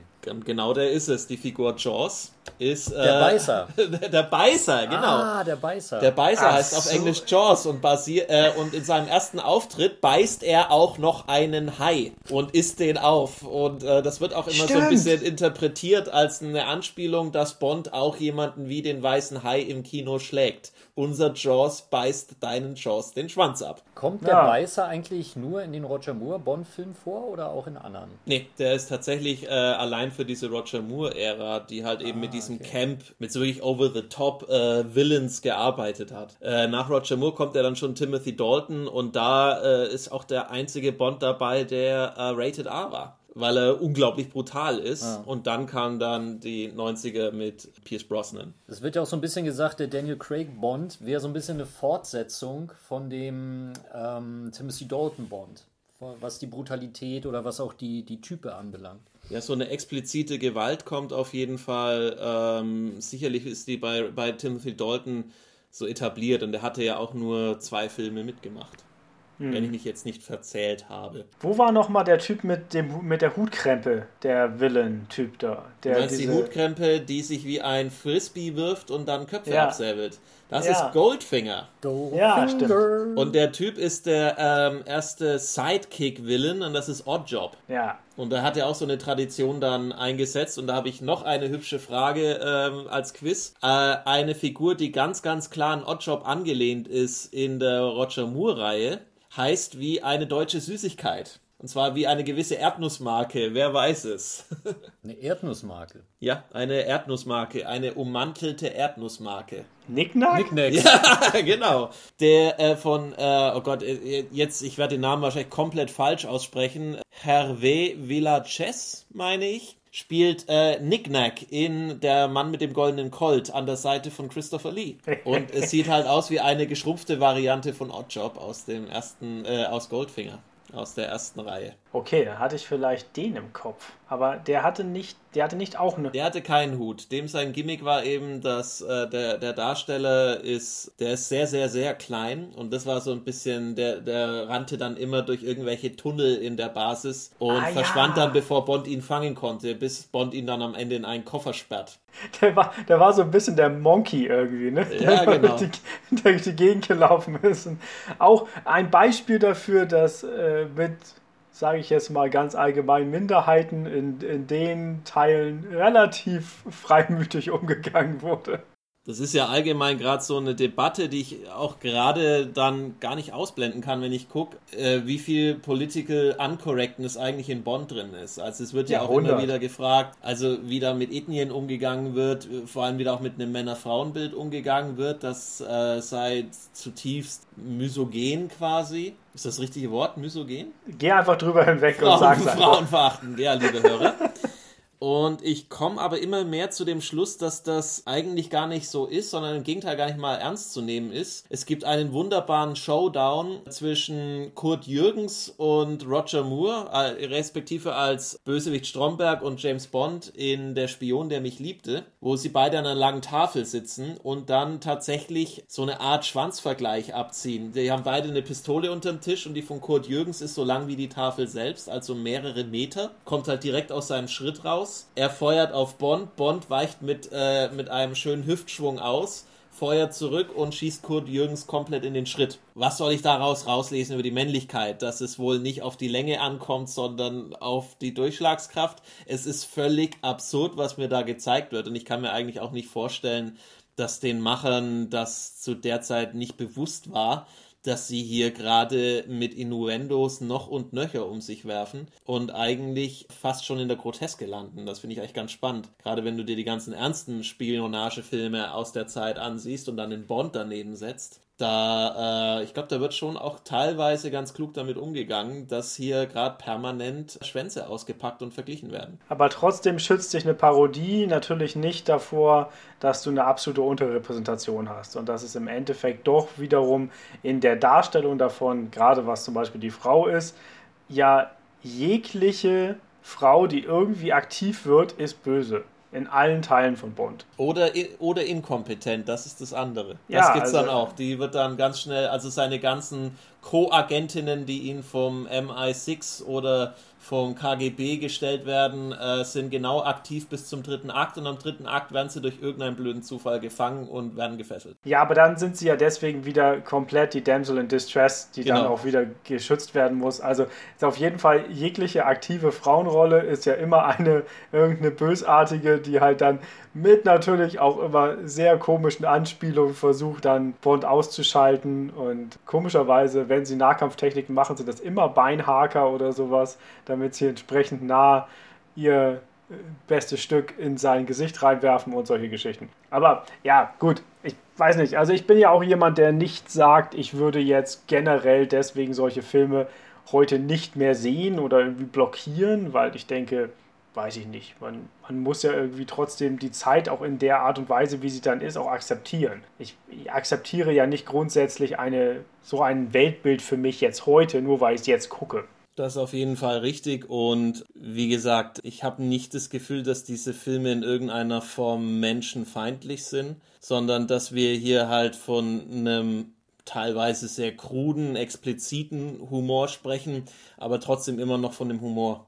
Genau der ist es. Die Figur Jaws ist. Äh, (laughs) der Beißer. der Beißer, genau. Ah, der Beißer. Der Beißer Ach heißt so. auf Englisch Jaws und, basier, äh, und in seinem ersten Auftritt beißt er auch noch einen Hai und isst den auf. Und äh, das wird auch immer Stimmt. so ein bisschen interpretiert als eine Anspielung, dass Bond auch jemanden wie den weißen Hai im Kino schlägt unser Jaws beißt deinen Jaws den Schwanz ab. Kommt der ja. Beißer eigentlich nur in den Roger Moore Bond-Filmen vor oder auch in anderen? Nee, der ist tatsächlich äh, allein für diese Roger Moore-Ära, die halt eben ah, mit diesem okay. Camp, mit so wirklich over-the-top äh, Villains gearbeitet hat. Äh, nach Roger Moore kommt ja dann schon Timothy Dalton und da äh, ist auch der einzige Bond dabei, der äh, Rated R war weil er unglaublich brutal ist. Ah. Und dann kam dann die 90er mit Pierce Brosnan. Es wird ja auch so ein bisschen gesagt, der Daniel Craig Bond wäre so ein bisschen eine Fortsetzung von dem ähm, Timothy Dalton Bond, was die Brutalität oder was auch die, die Type anbelangt. Ja, so eine explizite Gewalt kommt auf jeden Fall. Ähm, sicherlich ist die bei, bei Timothy Dalton so etabliert und er hatte ja auch nur zwei Filme mitgemacht. Wenn ich mich jetzt nicht verzählt habe. Wo war nochmal der Typ mit, dem, mit der Hutkrempe, der Villain-Typ da? Du Der meinst die diese- Hutkrempe, die sich wie ein Frisbee wirft und dann Köpfe Ja. absäbelt. Das Ja. ist Goldfinger. Ja, Goldfinger. Und der Typ ist der ähm, erste Sidekick-Villain und das ist Oddjob. Ja, Und da hat er auch so eine Tradition dann eingesetzt. Und da habe ich noch eine hübsche Frage ähm, als Quiz. Äh, eine Figur, die ganz, ganz klar an Oddjob angelehnt ist in der Roger Moore-Reihe, heißt wie eine deutsche Süßigkeit. Und zwar wie eine gewisse Erdnussmarke. Wer weiß es? (laughs) Eine Erdnussmarke. ja, eine Erdnussmarke. Eine ummantelte Erdnussmarke. Nicknack? Knickknacks. (laughs) genau. Der äh, von, äh, oh Gott, äh, jetzt, ich werde den Namen wahrscheinlich komplett falsch aussprechen. Hervé Villaches, meine ich, spielt äh, Knick-Knack in Der Mann mit dem goldenen Colt an der Seite von Christopher Lee. Und es sieht halt aus wie eine geschrumpfte Variante von Oddjob aus dem ersten, äh, aus Goldfinger. Aus der ersten Reihe. Okay, da hatte ich vielleicht den im Kopf. Aber der hatte nicht, der hatte nicht auch eine. Der hatte keinen Hut. Dem sein Gimmick war eben, dass äh, der, der Darsteller ist, der ist sehr, sehr, sehr klein und das war so ein bisschen, der, der rannte dann immer durch irgendwelche Tunnel in der Basis und Ah, verschwand ja. dann, bevor Bond ihn fangen konnte, bis Bond ihn dann am Ende in einen Koffer sperrt. Der war, der war so ein bisschen der Monkey irgendwie, ne? Ja, Der genau. (laughs) durch die, durch die Gegend gelaufen ist. Und auch ein Beispiel dafür, dass äh, mit, sage ich jetzt mal ganz allgemein, Minderheiten in, in den Teilen relativ (laughs) freimütig umgegangen wurde. Das ist ja allgemein gerade so eine Debatte, die ich auch gerade dann gar nicht ausblenden kann, wenn ich gucke, äh, wie viel Political Uncorrectness eigentlich in Bond drin ist. Also es wird ja, auch immer Jahrhundert. wieder gefragt, also wie da mit Ethnien umgegangen wird, äh, vor allem wieder auch mit einem Männer-Frauen-Bild umgegangen wird, das äh, sei zutiefst misogen quasi. Ist das richtige Wort, misogen? Geh einfach drüber hinweg und Frauen, sag's einfach. Frauen verachten, ja, liebe Hörer. (laughs) Und ich komme aber immer mehr zu dem Schluss, dass das eigentlich gar nicht so ist, sondern im Gegenteil gar nicht mal ernst zu nehmen ist. Es gibt einen wunderbaren Showdown zwischen Kurt Jürgens und Roger Moore, äh, respektive als Bösewicht Stromberg und James Bond in Der Spion, der mich liebte, wo sie beide an einer langen Tafel sitzen und dann tatsächlich so eine Art Schwanzvergleich abziehen. Die haben beide eine Pistole unterm Tisch und die von Kurt Jürgens ist so lang wie die Tafel selbst, also mehrere Meter, kommt halt direkt aus seinem Schritt raus. Er feuert auf Bond, Bond weicht mit, äh, mit einem schönen Hüftschwung aus, feuert zurück und schießt Kurt Jürgens komplett in den Schritt. Was soll ich daraus rauslesen über die Männlichkeit? Dass es wohl nicht auf die Länge ankommt, sondern auf die Durchschlagskraft. Es ist völlig absurd, was mir da gezeigt wird und ich kann mir eigentlich auch nicht vorstellen, dass den Machern das zu der Zeit nicht bewusst war, dass sie hier gerade mit Innuendos noch und nöcher um sich werfen und eigentlich fast schon in der Groteske landen. Das finde ich eigentlich ganz spannend. Gerade wenn du dir die ganzen ernsten Spionagefilme aus der Zeit ansiehst und dann den Bond daneben setzt. Da, äh, ich glaube, da wird schon auch teilweise ganz klug damit umgegangen, dass hier gerade permanent Schwänze ausgepackt und verglichen werden. Aber trotzdem schützt sich eine Parodie natürlich nicht davor, dass du eine absolute Unterrepräsentation hast. Und dass es im Endeffekt doch wiederum in der Darstellung davon, gerade was zum Beispiel die Frau ist, ja jegliche Frau, die irgendwie aktiv wird, ist böse. In allen Teilen von Bond. Oder, oder inkompetent, das ist das andere. Ja, das gibt's also- dann auch. Die wird dann ganz schnell, also seine ganzen Co-Agentinnen, die ihn vom MI6 oder vom KGB gestellt werden, äh, sind genau aktiv bis zum dritten Akt und am dritten Akt werden sie durch irgendeinen blöden Zufall gefangen und werden gefesselt. Ja, aber dann sind sie ja deswegen wieder komplett die Damsel in Distress, die dann Genau. auch wieder geschützt werden muss. Also ist auf jeden Fall jegliche aktive Frauenrolle ist ja immer eine irgendeine bösartige, die halt dann mit natürlich auch immer sehr komischen Anspielungen versucht, dann Bond auszuschalten. Und komischerweise, wenn sie Nahkampftechniken machen, sind das immer Beinhaker oder sowas, damit sie entsprechend nah ihr äh, bestes Stück in sein Gesicht reinwerfen und solche Geschichten. Aber ja, gut, ich weiß nicht. Also ich bin ja auch jemand, der nicht sagt, ich würde jetzt generell deswegen solche Filme heute nicht mehr sehen oder irgendwie blockieren, weil ich denke, weiß ich nicht. Man, man muss ja irgendwie trotzdem die Zeit auch in der Art und Weise, wie sie dann ist, auch akzeptieren. Ich, ich akzeptiere ja nicht grundsätzlich eine, so ein Weltbild für mich jetzt heute, nur weil ich es jetzt gucke. Das ist auf jeden Fall richtig und wie gesagt, ich habe nicht das Gefühl, dass diese Filme in irgendeiner Form menschenfeindlich sind, sondern dass wir hier halt von einem teilweise sehr kruden, expliziten Humor sprechen, aber trotzdem immer noch von dem Humor.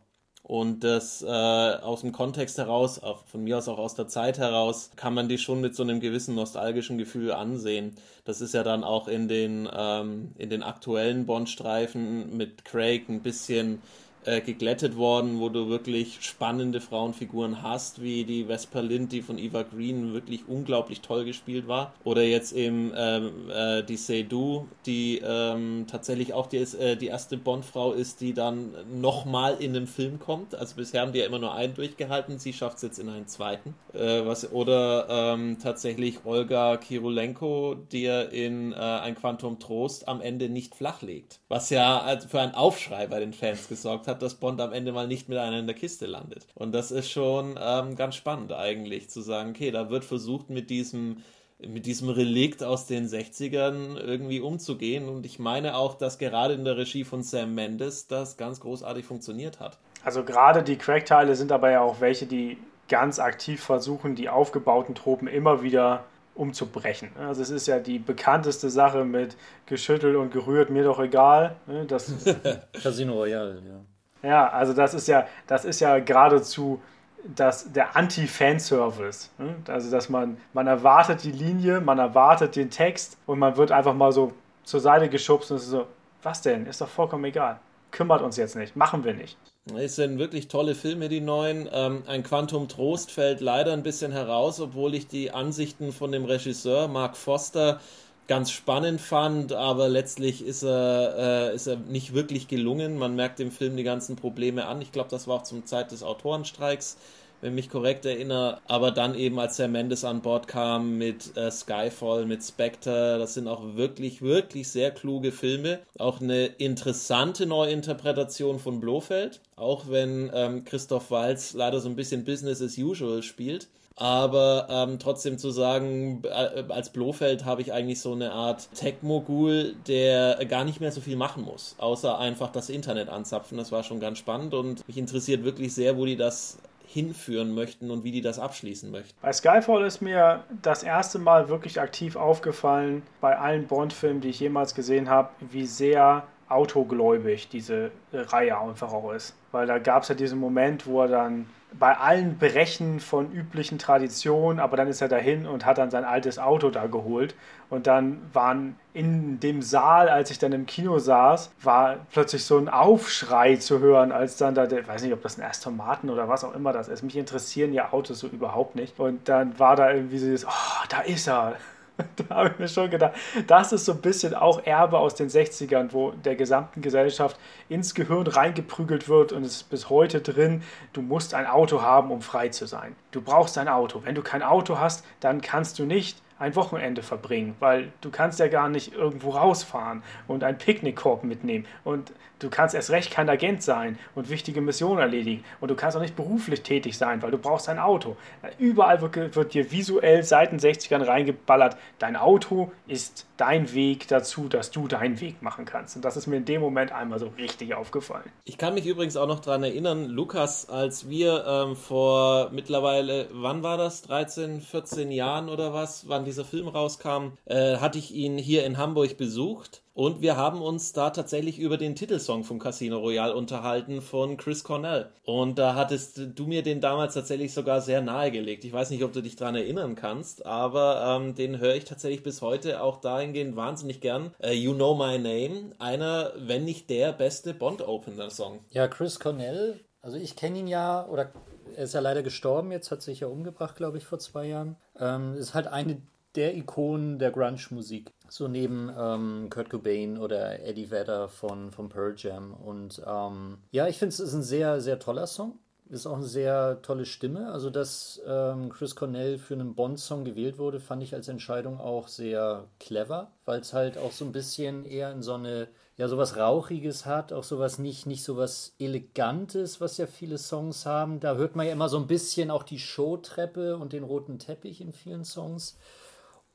Und das äh, aus dem Kontext heraus, von mir aus auch aus der Zeit heraus, kann man die schon mit so einem gewissen nostalgischen Gefühl ansehen. Das ist ja dann auch in den, ähm, in den aktuellen Bond-Streifen mit Craig ein bisschen äh, geglättet worden, wo du wirklich spannende Frauenfiguren hast, wie die Vesper Lind, die von Eva Green wirklich unglaublich toll gespielt war. Oder jetzt eben ähm, äh, die Seydoux, die ähm, tatsächlich auch die, äh, die erste Bond-Frau ist, die dann nochmal in einem Film kommt. Also bisher haben die ja immer nur einen durchgehalten, sie schafft es jetzt in einen zweiten. Äh, was, oder ähm, tatsächlich Olga Kirulenko, die ja in äh, ein Quantum Trost am Ende nicht flachlegt. Was ja für einen Aufschrei bei den Fans gesorgt hat hat, dass Bond am Ende mal nicht mit einer in der Kiste landet. Und das ist schon ähm, ganz spannend eigentlich, zu sagen, okay, da wird versucht mit diesem mit diesem Relikt aus den 60ern irgendwie umzugehen. Und ich meine auch, dass gerade in der Regie von Sam Mendes das ganz großartig funktioniert hat. Also gerade die Crack-Teile sind aber ja auch welche, die ganz aktiv versuchen, die aufgebauten Tropen immer wieder umzubrechen. Also es ist ja die bekannteste Sache mit geschüttelt und gerührt, mir doch egal. Ne? Das (laughs) (laughs) Casino Royale, ja. Ja, also das ist ja, das ist ja geradezu das, der Anti-Fanservice. Ne? Also, dass man, man erwartet die Linie, man erwartet den Text und man wird einfach mal so zur Seite geschubst und es ist so, was denn? Ist doch vollkommen egal. Kümmert uns jetzt nicht, machen wir nicht. Es sind wirklich tolle Filme, die neuen. Ähm, ein Quantum Trost fällt leider ein bisschen heraus, obwohl ich die Ansichten von dem Regisseur Mark Foster ganz spannend fand, aber letztlich ist er, äh, ist er nicht wirklich gelungen. Man merkt dem Film die ganzen Probleme an. Ich glaube, das war auch zum Zeit des Autorenstreiks, wenn mich korrekt erinnere. Aber dann eben, als Herr Mendes an Bord kam mit äh, Skyfall, mit Spectre, das sind auch wirklich, wirklich sehr kluge Filme. Auch eine interessante Neuinterpretation von Blofeld, auch wenn ähm, Christoph Walz leider so ein bisschen Business as usual spielt. Aber ähm, trotzdem zu sagen, äh, als Blofeld habe ich eigentlich so eine Art Tech-Mogul, der gar nicht mehr so viel machen muss, außer einfach das Internet anzapfen. Das war schon ganz spannend und mich interessiert wirklich sehr, wo die das hinführen möchten und wie die das abschließen möchten. Bei Skyfall ist mir das erste Mal wirklich aktiv aufgefallen, bei allen Bond-Filmen, die ich jemals gesehen habe, wie sehr autogläubig diese Reihe einfach auch ist. Weil da gab es ja diesen Moment, wo er dann bei allen Brechen von üblichen Traditionen, aber dann ist er dahin und hat dann sein altes Auto da geholt. Und dann waren in dem Saal, als ich dann im Kino saß, war plötzlich so ein Aufschrei zu hören, als dann da, ich weiß nicht, ob das ein Aston Martin oder was auch immer das ist. Mich interessieren ja Autos so überhaupt nicht. Und dann war da irgendwie so, oh, da ist er. (laughs) da habe ich mir schon gedacht, das ist so ein bisschen auch Erbe aus den 60ern, wo der gesamten Gesellschaft ins Gehirn reingeprügelt wird und es ist bis heute drin, du musst ein Auto haben, um frei zu sein. Du brauchst ein Auto. Wenn du kein Auto hast, dann kannst du nicht ein Wochenende verbringen, weil du kannst ja gar nicht irgendwo rausfahren und einen Picknickkorb mitnehmen und du kannst erst recht kein Agent sein und wichtige Missionen erledigen und du kannst auch nicht beruflich tätig sein, weil du brauchst ein Auto. Überall wird, wird dir visuell seit den 60ern reingeballert, dein Auto ist dein Weg dazu, dass du deinen Weg machen kannst. Und das ist mir in dem Moment einmal so richtig aufgefallen. Ich kann mich übrigens auch noch daran erinnern, Lukas, als wir ähm, vor mittlerweile, wann war das, 13, 14 Jahren oder was, wann dieser Film rauskam, äh, hatte ich ihn hier in Hamburg besucht und wir haben uns da tatsächlich über den Titelsong vom Casino Royale unterhalten von Chris Cornell. Und da hattest du mir den damals tatsächlich sogar sehr nahegelegt. Ich weiß nicht, ob du dich daran erinnern kannst, aber ähm, den höre ich tatsächlich bis heute auch dahingehend wahnsinnig gern. Äh, you Know My Name, einer, wenn nicht der beste Bond-Opener-Song. Ja, Chris Cornell, also ich kenne ihn ja, oder er ist ja leider gestorben, jetzt hat sich ja umgebracht, glaube ich, vor zwei Jahren. Ähm, ist halt eine der Ikonen der Grunge-Musik. So neben ähm, Kurt Cobain oder Eddie Vedder von, von Pearl Jam. Und ähm, ja, ich finde es ist ein sehr, sehr toller Song. Ist auch eine sehr tolle Stimme. Also, dass ähm, Chris Cornell für einen Bond-Song gewählt wurde, fand ich als Entscheidung auch sehr clever, weil es halt auch so ein bisschen eher in so eine, ja, sowas Rauchiges hat, auch sowas nicht, nicht sowas Elegantes, was ja viele Songs haben. Da hört man ja immer so ein bisschen auch die Showtreppe und den roten Teppich in vielen Songs.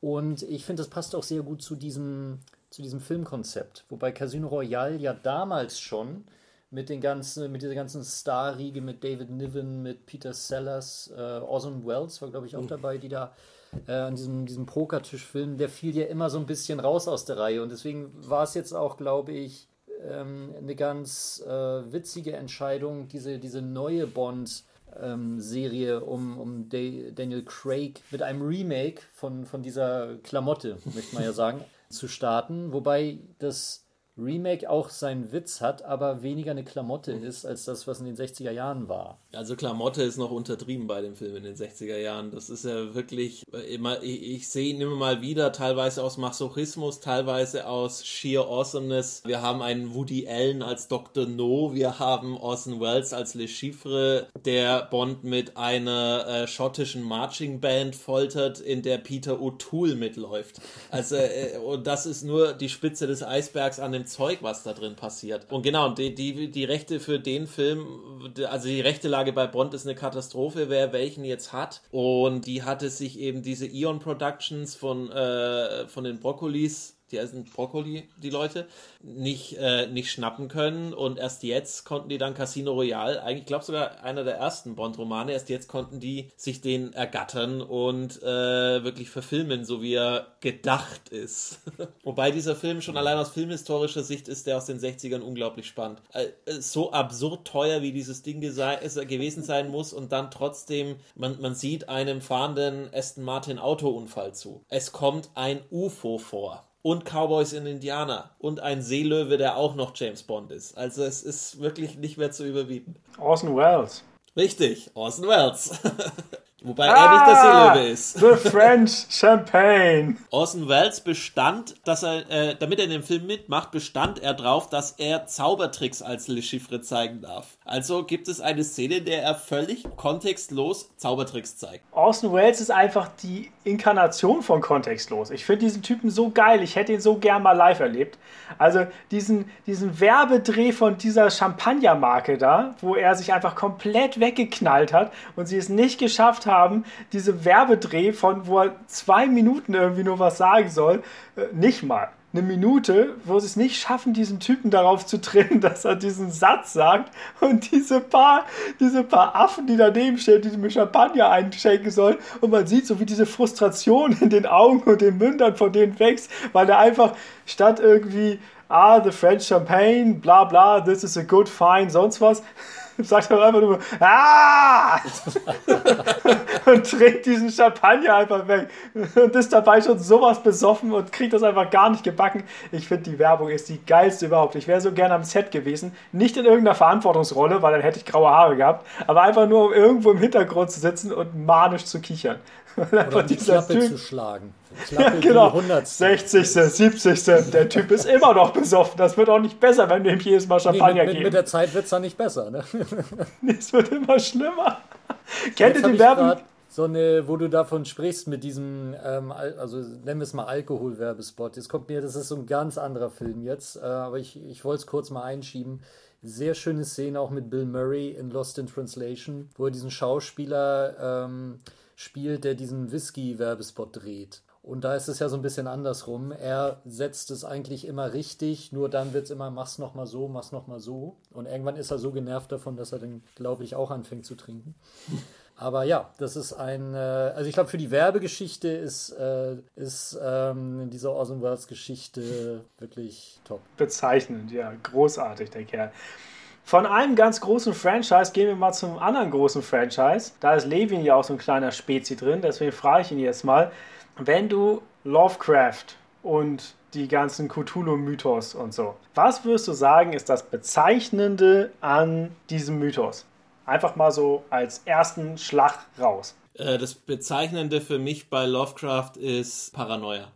Und ich finde, das passt auch sehr gut zu diesem, zu diesem Filmkonzept. Wobei Casino Royale ja damals schon mit, den ganzen, mit dieser ganzen Star-Riege, mit David Niven, mit Peter Sellers, äh, Orson Welles war, glaube ich, auch mhm. dabei, die da äh, an diesem, diesem Pokertischfilm, der fiel ja immer so ein bisschen raus aus der Reihe. Und deswegen war es jetzt auch, glaube ich, ähm, eine ganz äh, witzige Entscheidung, diese, diese neue Bond- ähm, Serie um, um Daniel Craig mit einem Remake von, von dieser Klamotte, möchte man ja sagen, (laughs) zu starten. Wobei das Remake auch seinen Witz hat, aber weniger eine Klamotte ist als das, was in den 60er Jahren war. Also Klamotte ist noch untertrieben bei dem Film in den 60er Jahren. Das ist ja wirklich immer, ich, ich sehe ihn immer mal wieder, teilweise aus Masochismus, teilweise aus sheer Awesomeness. Wir haben einen Woody Allen als Dr. No, wir haben Orson Welles als Le Chiffre, der Bond mit einer äh, schottischen Marching Band foltert, in der Peter O'Toole mitläuft. Also, äh, und das ist nur die Spitze des Eisbergs an dem Zeug, was da drin passiert. Und genau, die, die, die Rechte für den Film, also die rechte Lage bei Bond ist eine Katastrophe, wer welchen jetzt hat. Und die hatte sich eben diese Eon Productions von, äh, von den Brokkolis die essen Brokkoli, die Leute, nicht, äh, nicht schnappen können. Und erst jetzt konnten die dann Casino Royale, eigentlich glaube sogar einer der ersten Bond-Romane, erst jetzt konnten die sich den ergattern und äh, wirklich verfilmen, so wie er gedacht ist. (laughs) Wobei dieser Film schon allein aus filmhistorischer Sicht ist der aus den 60ern unglaublich spannend. Äh, so absurd teuer, wie dieses Ding gewesen sein muss und dann trotzdem, man, man sieht einem fahrenden Aston Martin Autounfall zu. Es kommt ein UFO vor und Cowboys in Indiana und ein Seelöwe, der auch noch James Bond ist. Also es ist wirklich nicht mehr zu überbieten. Orson Welles. Richtig, Orson Welles. (laughs) Wobei ah, er nicht der Seelöwe ist. The French Champagne. (laughs) Orson Welles bestand, dass er, äh, damit er in dem Film mitmacht, bestand er drauf, dass er Zaubertricks als Le Chiffre zeigen darf. Also gibt es eine Szene, in der er völlig kontextlos Zaubertricks zeigt. Orson Welles ist einfach die Inkarnation von kontextlos. Ich finde diesen Typen so geil. Ich hätte ihn so gern mal live erlebt. Also diesen, diesen Werbedreh von dieser Champagnermarke da, wo er sich einfach komplett weggeknallt hat und sie es nicht geschafft haben, diese Werbedreh von, wo er zwei Minuten irgendwie nur was sagen soll, äh, nicht mal. Eine Minute, wo sie es nicht schaffen, diesen Typen darauf zu trennen, (laughs) dass er diesen Satz sagt und diese paar, diese paar Affen, die daneben stehen, die mir Champagner einschenken sollen. Und man sieht so, wie diese Frustration in den Augen und den Mündern von denen wächst, weil er einfach statt irgendwie, ah, the French Champagne, bla bla, this is a good fine, sonst was, (laughs) sagt er einfach nur, ah! (laughs) und trinkt diesen Champagner einfach weg. Und ist dabei schon sowas besoffen und kriegt das einfach gar nicht gebacken. Ich finde, die Werbung ist die geilste überhaupt. Ich wäre so gerne am Set gewesen. Nicht in irgendeiner Verantwortungsrolle, weil dann hätte ich graue Haare gehabt, aber einfach nur, um irgendwo im Hintergrund zu sitzen und manisch zu kichern. (laughs) Oder die Klappe typ, zu schlagen. Klappe ja, genau. 60., 70. Der Typ ist immer noch besoffen. Das wird auch nicht besser, wenn wir ihm jedes Mal Champagner nee, mit, geben. Mit der Zeit wird es dann nicht besser. Ne? (laughs) es wird immer schlimmer. Kennt ihr die Werbung? So eine, wo du davon sprichst mit diesem, ähm, also nennen wir es mal Alkoholwerbespot. Jetzt kommt mir, das ist so ein ganz anderer Film jetzt, äh, aber ich, ich wollte es kurz mal einschieben. Sehr schöne Szene auch mit Bill Murray in Lost in Translation, wo er diesen Schauspieler ähm, spielt, der diesen Whisky-Werbespot dreht. Und da ist es ja so ein bisschen andersrum. Er setzt es eigentlich immer richtig, nur dann wird es immer, mach's nochmal so, mach's nochmal so. Und irgendwann ist er so genervt davon, dass er dann, glaube ich, auch anfängt zu trinken. (laughs) Aber ja, das ist ein, äh, also ich glaube, für die Werbegeschichte ist, äh, ist ähm, diese Awesome Worlds Geschichte wirklich top. Bezeichnend, ja, großartig, der Kerl. Von einem ganz großen Franchise gehen wir mal zum anderen großen Franchise. Da ist Levin ja auch so ein kleiner Spezi drin, deswegen frage ich ihn jetzt mal, wenn du Lovecraft und die ganzen Cthulhu-Mythos und so, was würdest du sagen, ist das Bezeichnende an diesem Mythos? Einfach mal so als ersten Schlag raus. Äh, das Bezeichnende für mich bei Lovecraft ist Paranoia.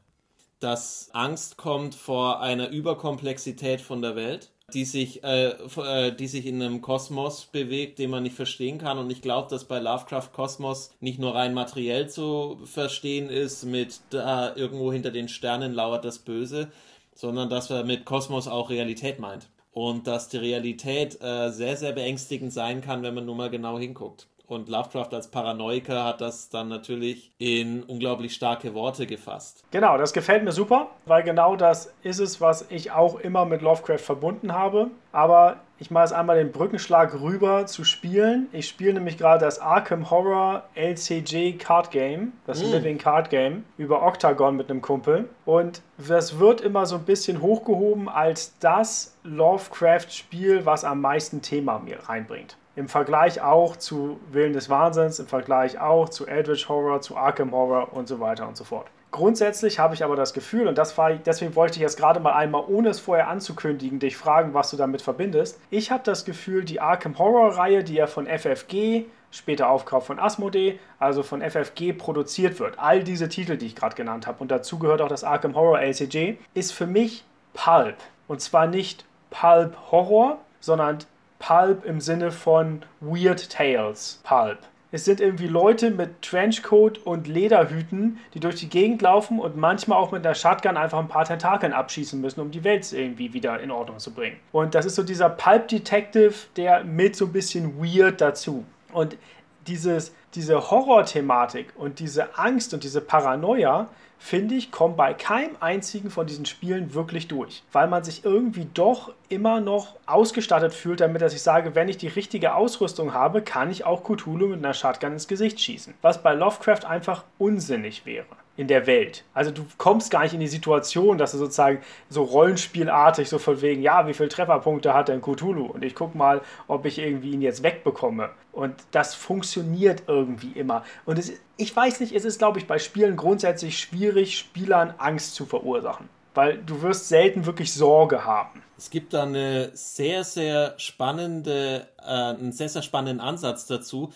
Dass Angst kommt vor einer Überkomplexität von der Welt die sich, äh, äh, die sich in einem Kosmos bewegt, den man nicht verstehen kann. Und ich glaube, dass bei Lovecraft Kosmos nicht nur rein materiell zu verstehen ist, mit da irgendwo hinter den Sternen lauert das Böse, sondern dass er mit Kosmos auch Realität meint. Und dass die Realität äh, sehr, sehr beängstigend sein kann, wenn man nur mal genau hinguckt. Und Lovecraft als Paranoiker hat das dann natürlich in unglaublich starke Worte gefasst. Genau, das gefällt mir super, weil genau das ist es, was ich auch immer mit Lovecraft verbunden habe. Aber ich mache jetzt einmal den Brückenschlag rüber zu spielen. Ich spiele nämlich gerade das Arkham Horror LCG Card Game, das Mm. Living Card Game, über Octagon mit einem Kumpel. Und das wird immer so ein bisschen hochgehoben als das Lovecraft-Spiel, was am meisten Thema mir reinbringt. Im Vergleich auch zu Willen des Wahnsinns, im Vergleich auch zu Eldritch Horror, zu Arkham Horror und so weiter und so fort. Grundsätzlich habe ich aber das Gefühl, und das war, deswegen wollte ich jetzt gerade mal einmal, ohne es vorher anzukündigen, dich fragen, was du damit verbindest. Ich habe das Gefühl, die Arkham Horror-Reihe, die ja von FFG, später Aufkauf von Asmodee, also von FFG produziert wird, all diese Titel, die ich gerade genannt habe, und dazu gehört auch das Arkham Horror LCG, ist für mich Pulp. Und zwar nicht Pulp Horror, sondern Pulp im Sinne von Weird Tales Pulp. Es sind irgendwie Leute mit Trenchcoat und Lederhüten, die durch die Gegend laufen und manchmal auch mit einer Shotgun einfach ein paar Tentakeln abschießen müssen, um die Welt irgendwie wieder in Ordnung zu bringen. Und das ist so dieser Pulp Detective, der mit so ein bisschen weird dazu. Und dieses, diese Horror-Thematik und diese Angst und diese Paranoia, finde ich, kommen bei keinem einzigen von diesen Spielen wirklich durch. Weil man sich irgendwie doch immer noch ausgestattet fühlt, damit dass ich sage, wenn ich die richtige Ausrüstung habe, kann ich auch Cthulhu mit einer Shotgun ins Gesicht schießen. Was bei Lovecraft einfach unsinnig wäre in der Welt. Also du kommst gar nicht in die Situation, dass du sozusagen so rollenspielartig so von wegen, ja, wie viele Trefferpunkte hat denn Cthulhu? Und ich guck mal, ob ich irgendwie ihn jetzt wegbekomme. Und das funktioniert irgendwie immer. Und es, ich weiß nicht, es ist, glaube ich, bei Spielen grundsätzlich schwierig, Spielern Angst zu verursachen. Weil du wirst selten wirklich Sorge haben. Es gibt da eine sehr, sehr spannende, äh, einen sehr, sehr spannenden Ansatz dazu.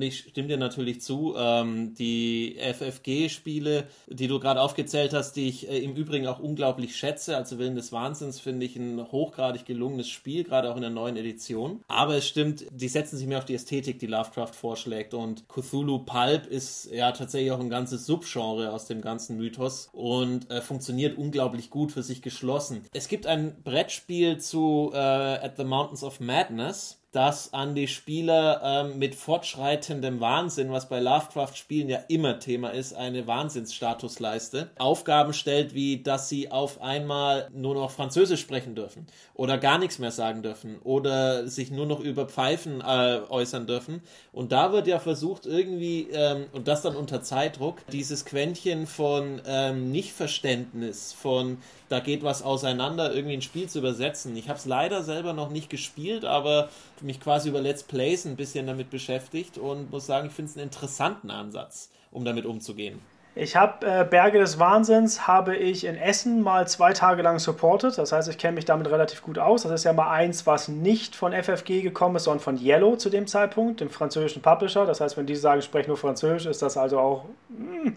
Ich stimme dir natürlich zu, ähm, die FFG-Spiele, die du gerade aufgezählt hast, die ich äh, im Übrigen auch unglaublich schätze, also Willen des Wahnsinns, finde ich ein hochgradig gelungenes Spiel, gerade auch in der neuen Edition. Aber es stimmt, die setzen sich mehr auf die Ästhetik, die Lovecraft vorschlägt. Und Cthulhu Pulp ist ja tatsächlich auch ein ganzes Subgenre aus dem ganzen Mythos und äh, funktioniert unglaublich gut für sich geschlossen. Es gibt ein Brettspiel zu äh, At the Mountains of Madness, das an die Spieler ähm, mit fortschreitendem Wahnsinn, was bei Lovecraft-Spielen ja immer Thema ist, eine Wahnsinnsstatusleiste, Aufgaben stellt, wie dass sie auf einmal nur noch Französisch sprechen dürfen oder gar nichts mehr sagen dürfen oder sich nur noch über Pfeifen äh, äußern dürfen. Und da wird ja versucht, irgendwie, ähm, und das dann unter Zeitdruck, dieses Quäntchen von ähm, Nichtverständnis, von da geht was auseinander, irgendwie ein Spiel zu übersetzen. Ich habe es leider selber noch nicht gespielt, aber mich quasi über Let's Plays ein bisschen damit beschäftigt und muss sagen, ich finde es einen interessanten Ansatz, um damit umzugehen. Ich habe äh, Berge des Wahnsinns habe ich in Essen mal zwei Tage lang supportet. Das heißt, ich kenne mich damit relativ gut aus. Das ist ja mal eins, was nicht von FFG gekommen ist, sondern von Yellow zu dem Zeitpunkt, dem französischen Publisher. Das heißt, wenn die sagen, ich spreche nur Französisch, ist das also auch mh,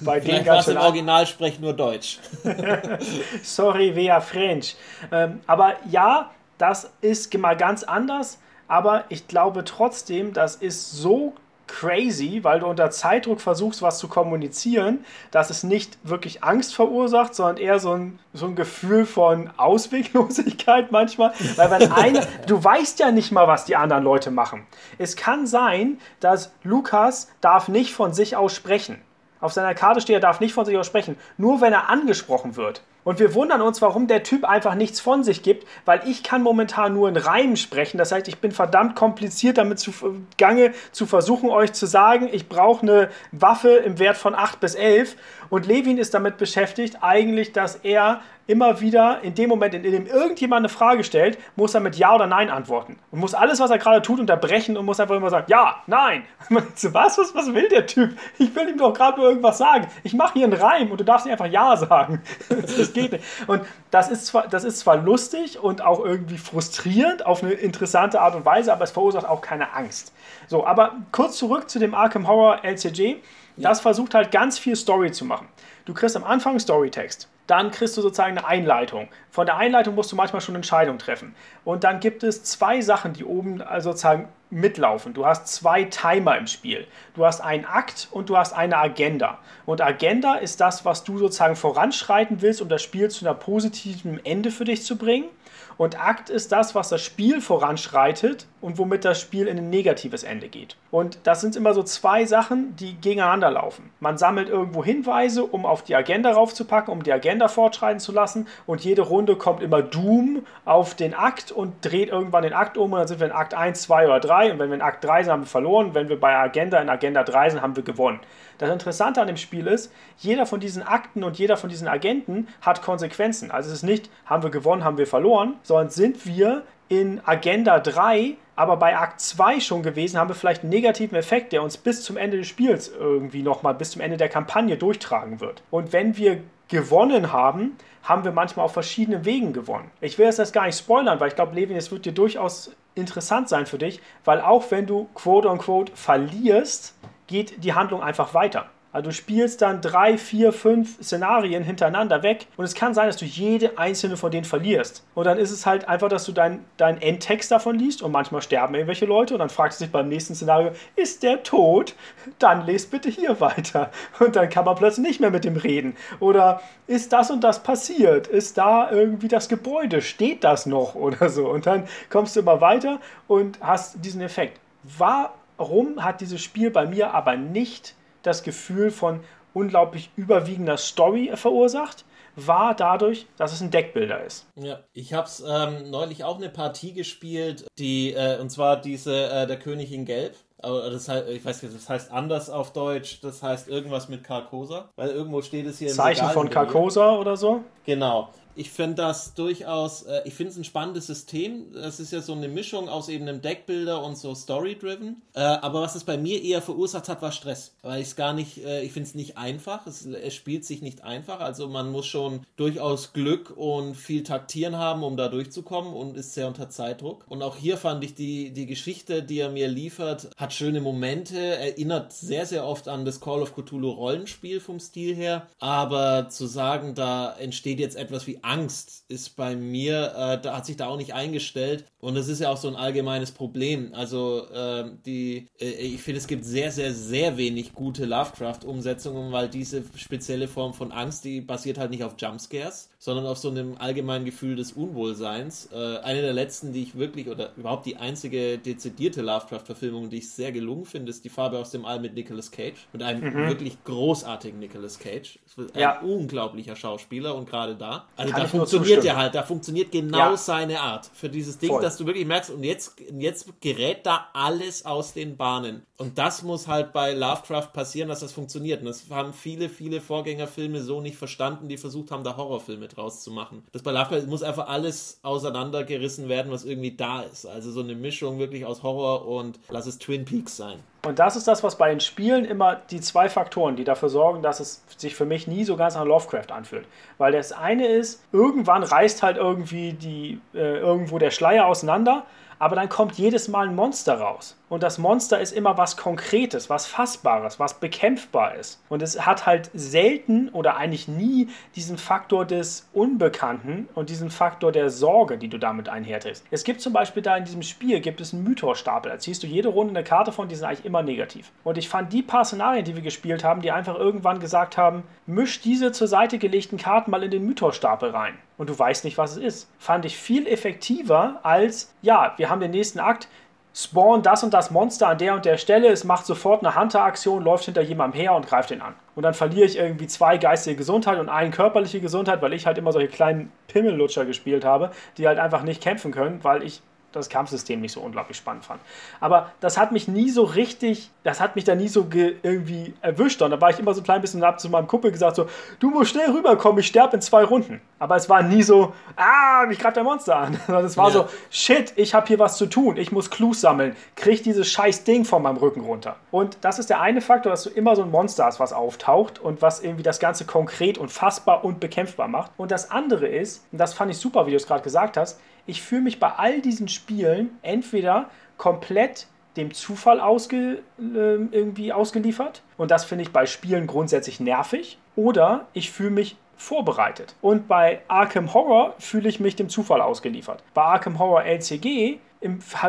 bei denen Vielleicht ganz es im schön Original, sprech nur Deutsch. (laughs) Sorry, via French. Ähm, aber ja, das ist mal ganz anders. Aber ich glaube trotzdem, das ist so crazy, weil du unter Zeitdruck versuchst, was zu kommunizieren, dass es nicht wirklich Angst verursacht, sondern eher so ein, so ein Gefühl von Ausweglosigkeit (laughs) manchmal. Weil wenn eine, du weißt ja nicht mal, was die anderen Leute machen. Es kann sein, dass Lukas darf nicht von sich aus sprechen. Auf seiner Karte steht, er darf nicht von sich aus sprechen. Nur wenn er angesprochen wird. Und wir wundern uns, warum der Typ einfach nichts von sich gibt, weil ich kann momentan nur in Reimen sprechen. Das heißt, ich bin verdammt kompliziert damit zu Gange zu versuchen, euch zu sagen, ich brauche eine Waffe im Wert von 8 bis 11. Und Levin ist damit beschäftigt, eigentlich, dass er immer wieder in dem Moment, in dem irgendjemand eine Frage stellt, muss er mit Ja oder Nein antworten. Und muss alles, was er gerade tut, unterbrechen und muss einfach immer sagen, ja, nein. (laughs) So, was, was, was will der Typ? Ich will ihm doch gerade nur irgendwas sagen. Ich mache hier einen Reim und du darfst nicht einfach Ja sagen. (laughs) Das geht nicht. Und das ist, zwar, das ist zwar lustig und auch irgendwie frustrierend auf eine interessante Art und Weise, aber es verursacht auch keine Angst. So, aber kurz zurück zu dem Arkham Horror LCG. Das versucht halt ganz viel Story zu machen. Du kriegst am Anfang Storytext. Dann kriegst du sozusagen eine Einleitung. Von der Einleitung musst du manchmal schon Entscheidungen treffen. Und dann gibt es zwei Sachen, die oben also sozusagen mitlaufen. Du hast zwei Timer im Spiel. Du hast einen Akt und du hast eine Agenda. Und Agenda ist das, was du sozusagen voranschreiten willst, um das Spiel zu einer positiven Ende für dich zu bringen. Und Akt ist das, was das Spiel voranschreitet und womit das Spiel in ein negatives Ende geht. Und das sind immer so zwei Sachen, die gegeneinander laufen. Man sammelt irgendwo Hinweise, um auf die Agenda raufzupacken, um die Agenda fortschreiten zu lassen. Und jede Runde kommt immer Doom auf den Akt und dreht irgendwann den Akt um. Und dann sind wir in Akt 1, 2 oder 3. Und wenn wir in Akt 3 sind, haben wir verloren. Wenn wir bei Agenda in Agenda 3 sind, haben wir gewonnen. Das Interessante an dem Spiel ist, jeder von diesen Akten und jeder von diesen Agenten hat Konsequenzen. Also es ist nicht, haben wir gewonnen, haben wir verloren, sondern sind wir in Agenda 3, aber bei Akt 2 schon gewesen, haben wir vielleicht einen negativen Effekt, der uns bis zum Ende des Spiels irgendwie nochmal, bis zum Ende der Kampagne durchtragen wird. Und wenn wir gewonnen haben, haben wir manchmal auf verschiedenen Wegen gewonnen. Ich will jetzt gar nicht spoilern, weil ich glaube, Levin, es wird dir durchaus interessant sein für dich, weil auch wenn du quote unquote verlierst, geht die Handlung einfach weiter. Also du spielst dann drei, vier, fünf Szenarien hintereinander weg und es kann sein, dass du jede einzelne von denen verlierst. Und dann ist es halt einfach, dass du deinen dein Endtext davon liest und manchmal sterben irgendwelche Leute und dann fragst du dich beim nächsten Szenario, ist der tot? Dann lest bitte hier weiter. Und dann kann man plötzlich nicht mehr mit dem reden. Oder ist das und das passiert? Ist da irgendwie das Gebäude? Steht das noch oder so? Und dann kommst du immer weiter und hast diesen Effekt. War Warum hat dieses Spiel bei mir aber nicht das Gefühl von unglaublich überwiegender Story verursacht? war dadurch, dass es ein Deckbilder ist. Ja, ich habe es ähm, neulich auch eine Partie gespielt, die äh, und zwar diese äh, der König in Gelb. Das heißt, ich weiß nicht, das heißt anders auf Deutsch, das heißt irgendwas mit Carcosa, weil irgendwo steht es hier Zeichen von Carcosa oder so? Genau ich finde das durchaus, äh, ich finde es ein spannendes System. Das ist ja so eine Mischung aus eben einem Deckbilder und so Story-driven. Äh, aber was es bei mir eher verursacht hat, war Stress. Weil ich es gar nicht, äh, ich finde es nicht einfach. Es, es, spielt sich nicht einfach. Also man muss schon durchaus Glück und viel Taktieren haben, um da durchzukommen und ist sehr unter Zeitdruck. Und auch hier fand ich die, die Geschichte, die er mir liefert, hat schöne Momente, erinnert sehr, sehr oft an das Call of Cthulhu Rollenspiel vom Stil her. Aber zu sagen, da entsteht jetzt etwas wie Angst ist bei mir, äh, da hat sich da auch nicht eingestellt. Und das ist ja auch so ein allgemeines Problem. Also äh, die, äh, ich finde, es gibt sehr, sehr, sehr wenig gute Lovecraft-Umsetzungen, weil diese spezielle Form von Angst, die basiert halt nicht auf Jumpscares, sondern auf so einem allgemeinen Gefühl des Unwohlseins. Äh, eine der letzten, die ich wirklich, oder überhaupt die einzige dezidierte Lovecraft-Verfilmung, die ich sehr gelungen finde, ist die Farbe aus dem All mit Nicolas Cage. Mit einem mhm. wirklich großartigen Nicolas Cage. Ein ja. unglaublicher Schauspieler und gerade da. Also Kann da funktioniert der halt, da funktioniert genau ja. seine Art für dieses Ding, Voll. dass du wirklich merkst, und jetzt, jetzt gerät da alles aus den Bahnen. Und das muss halt bei Lovecraft passieren, dass das funktioniert. Und das haben viele, viele Vorgängerfilme so nicht verstanden, die versucht haben, da Horrorfilme draus zu machen. Das bei Lovecraft muss einfach alles auseinandergerissen werden, was irgendwie da ist. Also so eine Mischung wirklich aus Horror und lass es Twin Peaks sein. Und das ist das, was bei den Spielen immer die zwei Faktoren, die dafür sorgen, dass es sich für mich nie so ganz nach Lovecraft anfühlt. Weil das eine ist, irgendwann reißt halt irgendwie die, äh, irgendwo der Schleier auseinander, aber dann kommt jedes Mal ein Monster raus. Und das Monster ist immer was Konkretes, was Fassbares, was bekämpfbar ist. Und es hat halt selten oder eigentlich nie diesen Faktor des Unbekannten und diesen Faktor der Sorge, die du damit einherträgst. Es gibt zum Beispiel da in diesem Spiel gibt es einen Mythosstapel. Da ziehst du jede Runde eine Karte von, die sind eigentlich immer negativ. Und ich fand die paar Szenarien, die wir gespielt haben, die einfach irgendwann gesagt haben, misch diese zur Seite gelegten Karten mal in den Mythosstapel rein. Und du weißt nicht, was es ist. Fand ich viel effektiver als, ja, wir haben den nächsten Akt, spawn das und das Monster an der und der Stelle, es macht sofort eine Hunter-Aktion, läuft hinter jemandem her und greift ihn an. Und dann verliere ich irgendwie zwei geistige Gesundheit und eine körperliche Gesundheit, weil ich halt immer solche kleinen Pimmellutscher gespielt habe, die halt einfach nicht kämpfen können, weil ich das Kampfsystem nicht so unglaublich spannend fand. Aber das hat mich nie so richtig, das hat mich da nie so irgendwie erwischt. Und da war ich immer so ein klein bisschen und habe zu meinem Kumpel gesagt, so, du musst schnell rüberkommen, ich sterbe in zwei Runden. Aber es war nie so, ah, mich greift der Monster an. (laughs) Es war ja. so, shit, ich habe hier was zu tun, ich muss Clues sammeln, krieg dieses scheiß Ding von meinem Rücken runter. Und das ist der eine Faktor, dass du immer so ein Monster hast, was auftaucht und was irgendwie das Ganze konkret und fassbar und bekämpfbar macht. Und das andere ist, und das fand ich super, wie du es gerade gesagt hast, ich fühle mich bei all diesen Spielen entweder komplett dem Zufall ausge, äh, irgendwie ausgeliefert. Und das finde ich bei Spielen grundsätzlich nervig. Oder ich fühle mich vorbereitet. Und bei Arkham Horror fühle ich mich dem Zufall ausgeliefert. Bei Arkham Horror LCG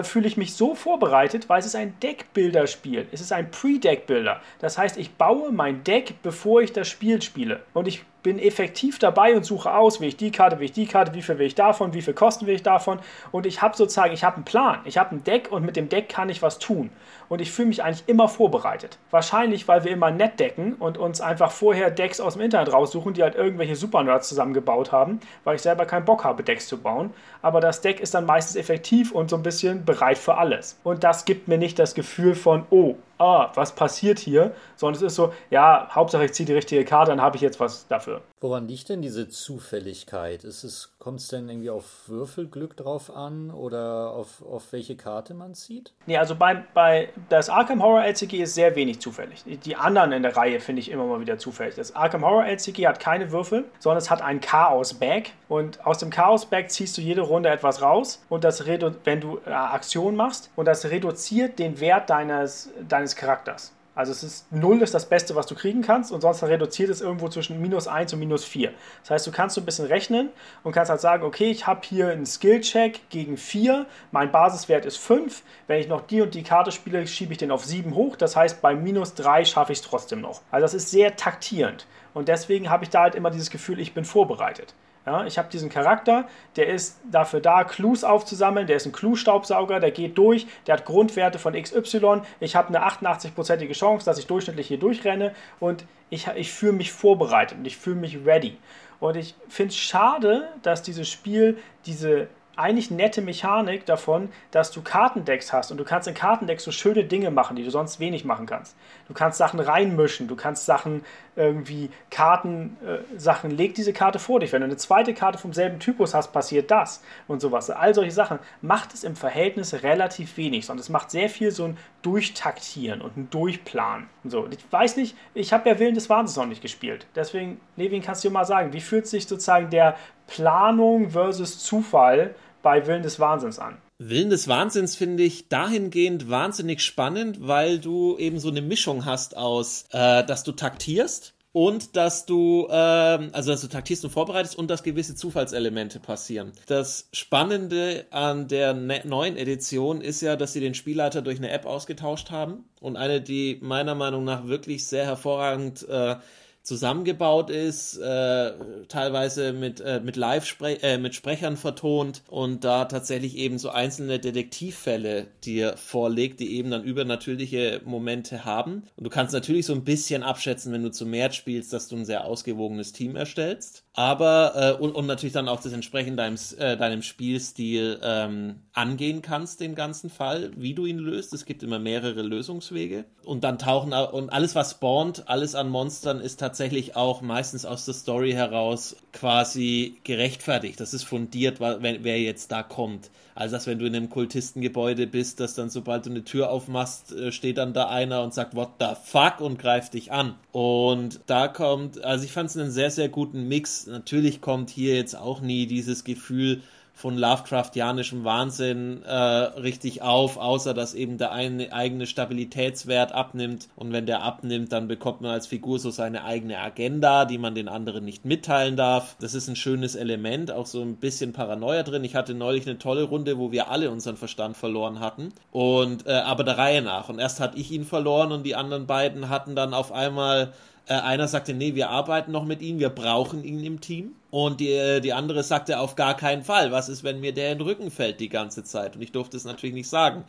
fühle ich mich so vorbereitet, weil es ist ein Deckbilderspiel. Es ist ein Pre-Deck-Builder. Das heißt, ich baue mein Deck, bevor ich das Spiel spiele. Und ich bin effektiv dabei und suche aus, will ich die Karte, will ich die Karte, wie viel will ich davon, wie viel Kosten will ich davon. Und ich habe sozusagen, ich habe einen Plan, ich habe ein Deck und mit dem Deck kann ich was tun. Und ich fühle mich eigentlich immer vorbereitet. Wahrscheinlich, weil wir immer nett decken und uns einfach vorher Decks aus dem Internet raussuchen, die halt irgendwelche Supernerds zusammengebaut haben, weil ich selber keinen Bock habe, Decks zu bauen. Aber das Deck ist dann meistens effektiv und so ein bisschen bereit für alles. Und das gibt mir nicht das Gefühl von, oh, ah, was passiert hier, sondern es ist so, ja, Hauptsache ich ziehe die richtige Karte, dann habe ich jetzt was dafür. Woran liegt denn diese Zufälligkeit? Ist es, kommt es denn irgendwie auf Würfelglück drauf an oder auf, auf welche Karte man zieht? Nee, also bei, bei das Arkham Horror LCG ist sehr wenig zufällig. Die anderen in der Reihe finde ich immer mal wieder zufällig. Das Arkham Horror LCG hat keine Würfel, sondern es hat ein Chaos-Bag und aus dem Chaos-Bag ziehst du jede Runde etwas raus und das, wenn du äh, Aktion machst und das reduziert den Wert deines, deines Charakters. Also es ist 0 ist das Beste, was du kriegen kannst und sonst reduziert es irgendwo zwischen minus 1 und minus 4. Das heißt, du kannst so ein bisschen rechnen und kannst halt sagen, okay, ich habe hier einen Skill-Check gegen 4, mein Basiswert ist 5, wenn ich noch die und die Karte spiele, schiebe ich den auf 7 hoch, das heißt, bei minus 3 schaffe ich es trotzdem noch. Also das ist sehr taktierend und deswegen habe ich da halt immer dieses Gefühl, ich bin vorbereitet. Ja, ich habe diesen Charakter, der ist dafür da, Clues aufzusammeln, der ist ein Clue-Staubsauger, der geht durch, der hat Grundwerte von XY, ich habe eine 88-prozentige Chance, dass ich durchschnittlich hier durchrenne. Und ich, ich fühle mich vorbereitet und ich fühle mich ready. Und ich finde es schade, dass dieses Spiel diese eigentlich nette Mechanik davon, dass du Kartendecks hast. Und du kannst in Kartendecks so schöne Dinge machen, die du sonst wenig machen kannst. Du kannst Sachen reinmischen, du kannst Sachen irgendwie Karten, äh, Sachen, leg diese Karte vor dich. Wenn du eine zweite Karte vom selben Typus hast, passiert das und sowas. All solche Sachen macht es im Verhältnis relativ wenig, sondern es macht sehr viel so ein Durchtaktieren und ein Durchplanen. Und so. Ich weiß nicht, ich habe ja Willen des Wahnsinns noch nicht gespielt. Deswegen, Levin, kannst du dir mal sagen, wie fühlt sich sozusagen der Planung versus Zufall bei Willen des Wahnsinns an? Willen des Wahnsinns finde ich dahingehend wahnsinnig spannend, weil du eben so eine Mischung hast aus, äh, dass du taktierst und dass du, äh, also dass du taktierst und vorbereitest und dass gewisse Zufallselemente passieren. Das Spannende an der ne neuen Edition ist ja, dass sie den Spielleiter durch eine App ausgetauscht haben und eine, die meiner Meinung nach wirklich sehr hervorragend äh, zusammengebaut ist, äh, teilweise mit, äh, mit Live-Sprechern äh, mit Sprechern vertont und da tatsächlich eben so einzelne Detektivfälle dir vorlegt, die eben dann übernatürliche Momente haben. Und du kannst natürlich so ein bisschen abschätzen, wenn du zu mehr spielst, dass du ein sehr ausgewogenes Team erstellst. Aber, äh, und, und natürlich dann auch das entsprechend deinem, äh, deinem Spielstil ähm, angehen kannst, den ganzen Fall, wie du ihn löst. Es gibt immer mehrere Lösungswege. Und dann tauchen, und alles, was spawnt, alles an Monstern ist tatsächlich auch meistens aus der Story heraus quasi gerechtfertigt. Das ist fundiert, wer jetzt da kommt. Also, dass wenn du in einem Kultistengebäude bist, dass dann sobald du eine Tür aufmachst, äh, steht dann da einer und sagt, what the fuck und greift dich an. Und da kommt, also ich fand es einen sehr, sehr guten Mix. Natürlich kommt hier jetzt auch nie dieses Gefühl, von Lovecraftianischem Wahnsinn äh, richtig auf, außer dass eben der eine, eigene Stabilitätswert abnimmt und wenn der abnimmt, dann bekommt man als Figur so seine eigene Agenda, die man den anderen nicht mitteilen darf. Das ist ein schönes Element, auch so ein bisschen Paranoia drin. Ich hatte neulich eine tolle Runde, wo wir alle unseren Verstand verloren hatten und äh, aber der Reihe nach und erst hatte ich ihn verloren und die anderen beiden hatten dann auf einmal äh, einer sagte, nee, wir arbeiten noch mit ihm, wir brauchen ihn im Team. Und die, äh, die andere sagte auf gar keinen Fall. Was ist, wenn mir der in den Rücken fällt die ganze Zeit? Und ich durfte es natürlich nicht sagen.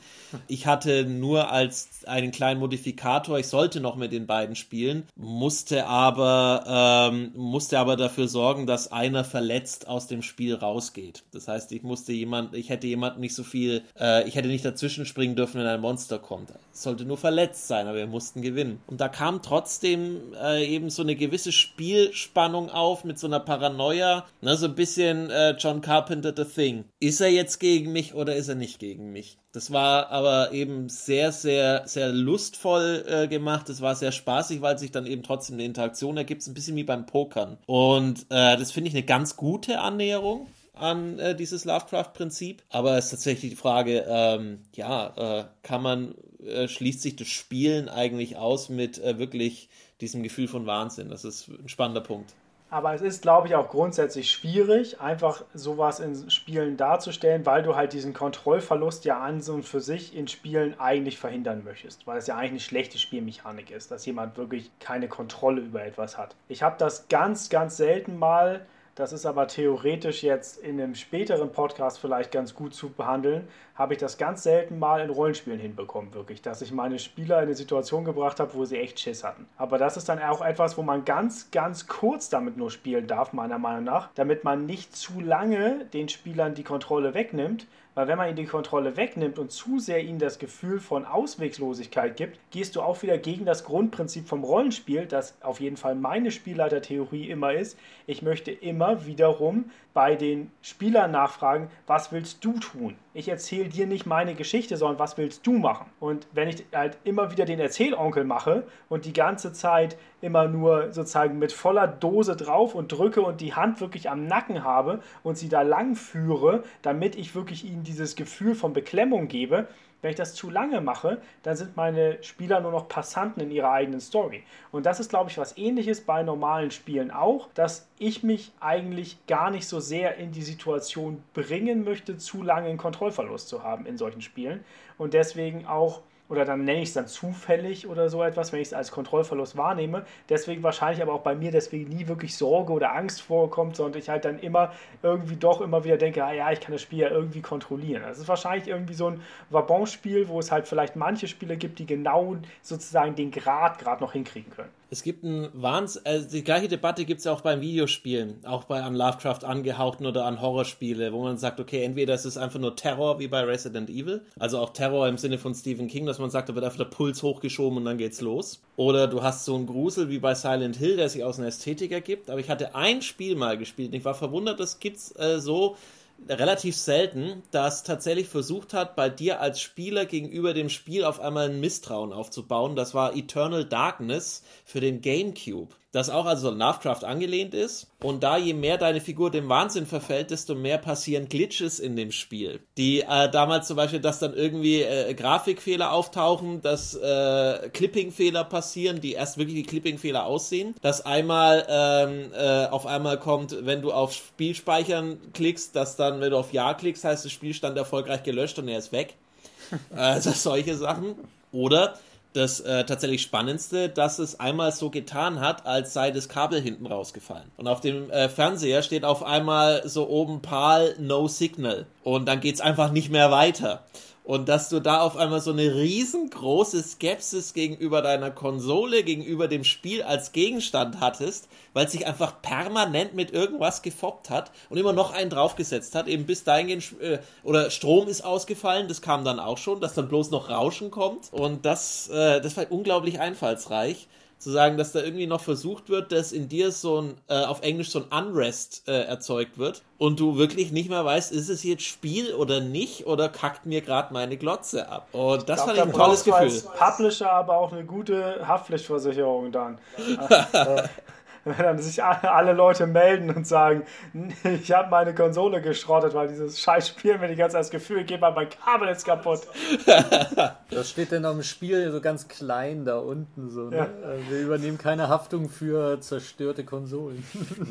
Ich hatte nur als einen kleinen Modifikator, ich sollte noch mit den beiden spielen, musste aber, ähm, musste aber dafür sorgen, dass einer verletzt aus dem Spiel rausgeht. Das heißt, ich musste jemand, ich hätte jemanden nicht so viel, äh, ich hätte nicht dazwischen springen dürfen, wenn ein Monster kommt. Es sollte nur verletzt sein, aber wir mussten gewinnen. Und da kam trotzdem äh, eben so eine gewisse Spielspannung auf mit so einer Paranoia Feuer, ne, so ein bisschen äh, John Carpenter The Thing. Ist er jetzt gegen mich oder ist er nicht gegen mich? Das war aber eben sehr, sehr, sehr lustvoll äh, gemacht. Es war sehr spaßig, weil sich dann eben trotzdem eine Interaktion ergibt. Ein bisschen wie beim Pokern. Und äh, das finde ich eine ganz gute Annäherung an äh, dieses Lovecraft-Prinzip. Aber es ist tatsächlich die Frage, ähm, ja, äh, kann man, äh, schließt sich das Spielen eigentlich aus mit äh, wirklich diesem Gefühl von Wahnsinn? Das ist ein spannender Punkt. Aber es ist, glaube ich, auch grundsätzlich schwierig, einfach sowas in Spielen darzustellen, weil du halt diesen Kontrollverlust ja an und für sich in Spielen eigentlich verhindern möchtest. Weil es ja eigentlich eine schlechte Spielmechanik ist, dass jemand wirklich keine Kontrolle über etwas hat. Ich habe das ganz, ganz selten mal das ist aber theoretisch jetzt in einem späteren Podcast vielleicht ganz gut zu behandeln. Habe ich das ganz selten mal in Rollenspielen hinbekommen, wirklich, dass ich meine Spieler in eine Situation gebracht habe, wo sie echt Schiss hatten. Aber das ist dann auch etwas, wo man ganz, ganz kurz damit nur spielen darf, meiner Meinung nach, damit man nicht zu lange den Spielern die Kontrolle wegnimmt, weil wenn man ihnen die Kontrolle wegnimmt und zu sehr ihnen das Gefühl von Ausweglosigkeit gibt, gehst du auch wieder gegen das Grundprinzip vom Rollenspiel, das auf jeden Fall meine Spielleitertheorie immer ist. Ich möchte immer wiederum bei den Spielern nachfragen, was willst du tun? Ich erzähle dir nicht meine Geschichte, sondern was willst du machen? Und wenn ich halt immer wieder den Erzählonkel mache und die ganze Zeit immer nur sozusagen mit voller Dose drauf und drücke und die Hand wirklich am Nacken habe und sie da lang führe, damit ich wirklich ihnen dieses Gefühl von Beklemmung gebe, wenn ich das zu lange mache, dann sind meine Spieler nur noch Passanten in ihrer eigenen Story. Und das ist, glaube ich, was ähnliches bei normalen Spielen auch, dass ich mich eigentlich gar nicht so sehr in die Situation bringen möchte, zu lange einen Kontrollverlust zu haben in solchen Spielen. Und deswegen auch oder dann nenne ich es dann zufällig oder so etwas, wenn ich es als Kontrollverlust wahrnehme. Deswegen wahrscheinlich aber auch bei mir deswegen nie wirklich Sorge oder Angst vorkommt, sondern ich halt dann immer irgendwie doch immer wieder denke, ah ja, ich kann das Spiel ja irgendwie kontrollieren. Das ist wahrscheinlich irgendwie so ein Vabon-Spiel, wo es halt vielleicht manche Spiele gibt, die genau sozusagen den Grad gerade noch hinkriegen können. Es gibt ein Wahns also die gleiche Debatte gibt es ja auch beim Videospielen, auch bei an Lovecraft angehauchten oder an Horrorspiele, wo man sagt, okay, entweder es ist einfach nur Terror wie bei Resident Evil, also auch Terror im Sinne von Stephen King, dass man sagt, da wird einfach der Puls hochgeschoben und dann geht's los. Oder du hast so einen Grusel wie bei Silent Hill, der sich aus einer Ästhetik ergibt. Aber ich hatte ein Spiel mal gespielt und ich war verwundert, das gibt's äh, so relativ selten, das tatsächlich versucht hat, bei dir als Spieler gegenüber dem Spiel auf einmal ein Misstrauen aufzubauen. Das war Eternal Darkness für den GameCube das auch also Lovecraft angelehnt ist. Und da je mehr deine Figur dem Wahnsinn verfällt, desto mehr passieren Glitches in dem Spiel. Die äh, damals zum Beispiel, dass dann irgendwie äh, Grafikfehler auftauchen, dass äh, Clipping-Fehler passieren, die erst wirklich wie Clipping-Fehler aussehen. Dass einmal ähm, äh, auf einmal kommt, wenn du auf Spielspeichern klickst, dass dann, wenn du auf Ja klickst, heißt das Spielstand erfolgreich gelöscht und er ist weg. (laughs) also solche Sachen. Oder das äh, tatsächlich Spannendste, dass es einmal so getan hat, als sei das Kabel hinten rausgefallen. Und auf dem äh, Fernseher steht auf einmal so oben PAL No Signal. Und dann geht's einfach nicht mehr weiter. Und dass du da auf einmal so eine riesengroße Skepsis gegenüber deiner Konsole, gegenüber dem Spiel als Gegenstand hattest, weil sich einfach permanent mit irgendwas gefoppt hat und immer noch einen draufgesetzt hat, eben bis dahin äh, oder Strom ist ausgefallen, das kam dann auch schon, dass dann bloß noch Rauschen kommt. Und das, äh, das war unglaublich einfallsreich zu sagen, dass da irgendwie noch versucht wird, dass in dir so ein, äh, auf Englisch so ein Unrest äh, erzeugt wird und du wirklich nicht mehr weißt, ist es jetzt Spiel oder nicht oder kackt mir gerade meine Glotze ab. Und das ich glaub, fand ich ein tolles Gefühl. Als Publisher aber auch eine gute Haftpflichtversicherung dann. (laughs) wenn dann sich alle Leute melden und sagen, ich habe meine Konsole geschrottet, weil dieses scheiß Spiel mir die ganze Zeit das Gefühl gibt, mein Kabel ist kaputt. (laughs) Das steht denn auf dem Spiel so ganz klein da unten so. Ne? Ja. Äh, wir übernehmen keine Haftung für zerstörte Konsolen.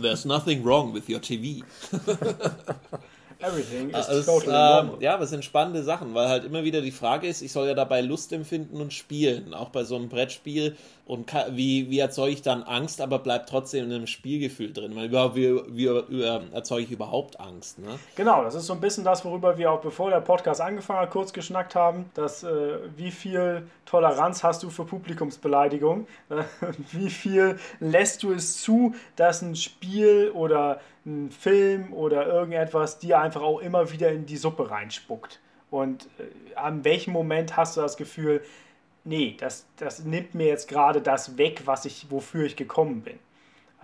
There's nothing wrong with your TV. (laughs) Everything is also, totally normal. ja, aber es sind spannende Sachen, weil halt immer wieder die Frage ist, ich soll ja dabei Lust empfinden und spielen. Auch bei so einem Brettspiel und wie, wie erzeuge ich dann Angst, aber bleibt trotzdem in einem Spielgefühl drin? Weil wie, wie, wie erzeuge ich überhaupt Angst? Ne? Genau, das ist so ein bisschen das, worüber wir auch bevor der Podcast angefangen hat, kurz geschnackt haben, dass äh, wie viel Toleranz hast du für Publikumsbeleidigung? Äh, (laughs) wie viel lässt du es zu, dass ein Spiel oder ein Film oder irgendetwas dir einfach auch immer wieder in die Suppe reinspuckt? Und äh, an welchem Moment hast du das Gefühl, nee, das, das nimmt mir jetzt gerade das weg, was ich, wofür ich gekommen bin.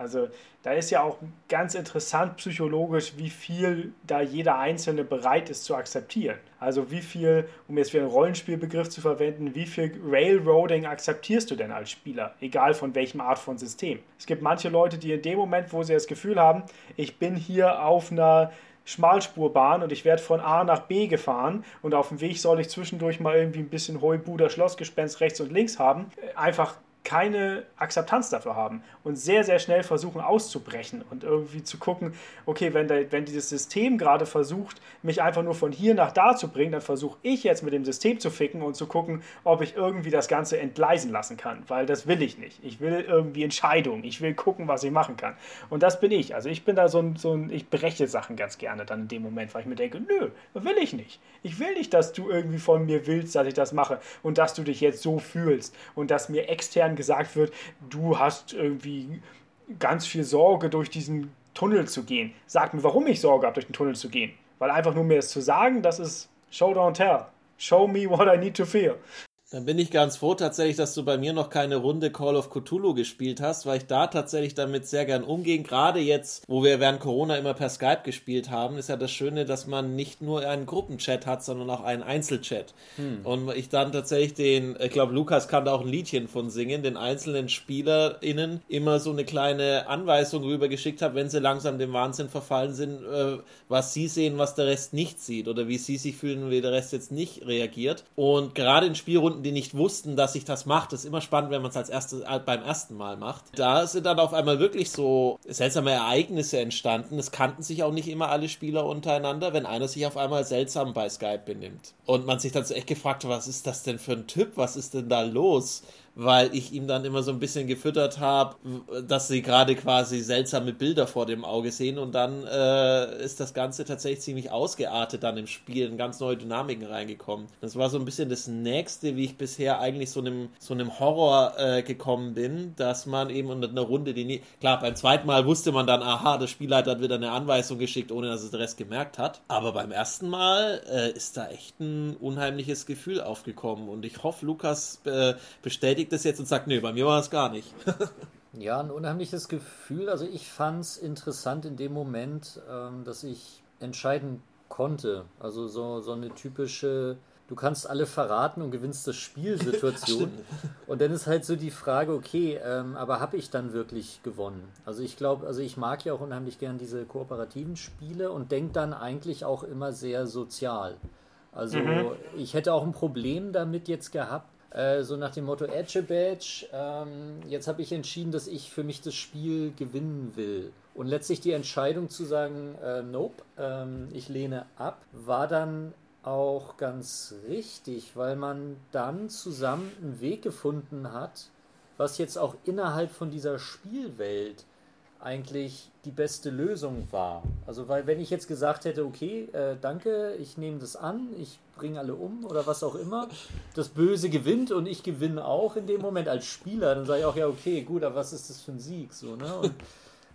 Also da ist ja auch ganz interessant psychologisch, wie viel da jeder Einzelne bereit ist zu akzeptieren. Also wie viel, um jetzt wieder einen Rollenspielbegriff zu verwenden, wie viel Railroading akzeptierst du denn als Spieler, egal von welchem Art von System. Es gibt manche Leute, die in dem Moment, wo sie das Gefühl haben, ich bin hier auf einer Schmalspurbahn und ich werde von A nach B gefahren und auf dem Weg soll ich zwischendurch mal irgendwie ein bisschen Heubuder Schlossgespenst rechts und links haben. Einfach keine Akzeptanz dafür haben und sehr, sehr schnell versuchen auszubrechen und irgendwie zu gucken, okay, wenn, der, wenn dieses System gerade versucht, mich einfach nur von hier nach da zu bringen, dann versuche ich jetzt mit dem System zu ficken und zu gucken, ob ich irgendwie das Ganze entgleisen lassen kann, weil das will ich nicht. Ich will irgendwie Entscheidungen, ich will gucken, was ich machen kann. Und das bin ich. Also ich bin da so ein, so ein ich berechne Sachen ganz gerne dann in dem Moment, weil ich mir denke, nö, will ich nicht. Ich will nicht, dass du irgendwie von mir willst, dass ich das mache und dass du dich jetzt so fühlst und dass mir extern gesagt wird, du hast irgendwie ganz viel Sorge, durch diesen Tunnel zu gehen. Sag mir, warum ich Sorge habe, durch den Tunnel zu gehen. Weil einfach nur mir es zu sagen, das ist Show, don't tell. Show me what I need to feel. Dann bin ich ganz froh tatsächlich, dass du bei mir noch keine Runde Call of Cthulhu gespielt hast, weil ich da tatsächlich damit sehr gern umgehe. Gerade jetzt, wo wir während Corona immer per Skype gespielt haben, ist ja das Schöne, dass man nicht nur einen Gruppenchat hat, sondern auch einen Einzelchat. Hm. Und ich dann tatsächlich den, ich glaube, Lukas kann da auch ein Liedchen von singen, den einzelnen SpielerInnen immer so eine kleine Anweisung rübergeschickt habe, wenn sie langsam dem Wahnsinn verfallen sind, äh, was sie sehen, was der Rest nicht sieht oder wie sie sich fühlen, wie der Rest jetzt nicht reagiert. Und gerade in Spielrunden Kunden, die nicht wussten, dass ich das mache. Das ist immer spannend, wenn man es als erstes äh, beim ersten Mal macht. Da sind dann auf einmal wirklich so seltsame Ereignisse entstanden. Es kannten sich auch nicht immer alle Spieler untereinander, wenn einer sich auf einmal seltsam bei Skype benimmt. Und man sich dann so echt gefragt, was ist das denn für ein Typ? Was ist denn da los? Weil ich ihm dann immer so ein bisschen gefüttert habe, dass sie gerade quasi seltsame Bilder vor dem Auge sehen und dann äh, ist das Ganze tatsächlich ziemlich ausgeartet dann im Spiel, in ganz neue Dynamiken reingekommen. Das war so ein bisschen das Nächste, wie ich bisher eigentlich so einem, so einem Horror äh, gekommen bin, dass man eben unter einer Runde, die nie, klar, beim zweiten Mal wusste man dann, aha, der Spielleiter hat wieder eine Anweisung geschickt, ohne dass es der Rest gemerkt hat. Aber beim ersten Mal äh, ist da echt ein unheimliches Gefühl aufgekommen und ich hoffe, Lukas äh, bestätigt bestätigt das jetzt und sagt, nee, bei mir war es gar nicht. (laughs) ja, ein unheimliches Gefühl. Also ich fand es interessant in dem Moment, ähm, dass ich entscheiden konnte. Also so, so eine typische, du kannst alle verraten und gewinnst das Spiel-Situation. (laughs) und dann ist halt so die Frage, okay, ähm, aber habe ich dann wirklich gewonnen? Also ich glaube, also ich mag ja auch unheimlich gern diese kooperativen Spiele und denke dann eigentlich auch immer sehr sozial. Also mhm. ich hätte auch ein Problem damit jetzt gehabt, äh, so nach dem Motto Edge Badge, ähm, jetzt habe ich entschieden, dass ich für mich das Spiel gewinnen will. Und letztlich die Entscheidung zu sagen, äh, nope, ähm, ich lehne ab, war dann auch ganz richtig, weil man dann zusammen einen Weg gefunden hat, was jetzt auch innerhalb von dieser Spielwelt eigentlich die beste Lösung war. Also, weil wenn ich jetzt gesagt hätte, okay, äh, danke, ich nehme das an, ich bringe alle um oder was auch immer, das Böse gewinnt und ich gewinne auch in dem Moment als Spieler, dann sage ich auch, ja, okay, gut, aber was ist das für ein Sieg? So, ne? Und,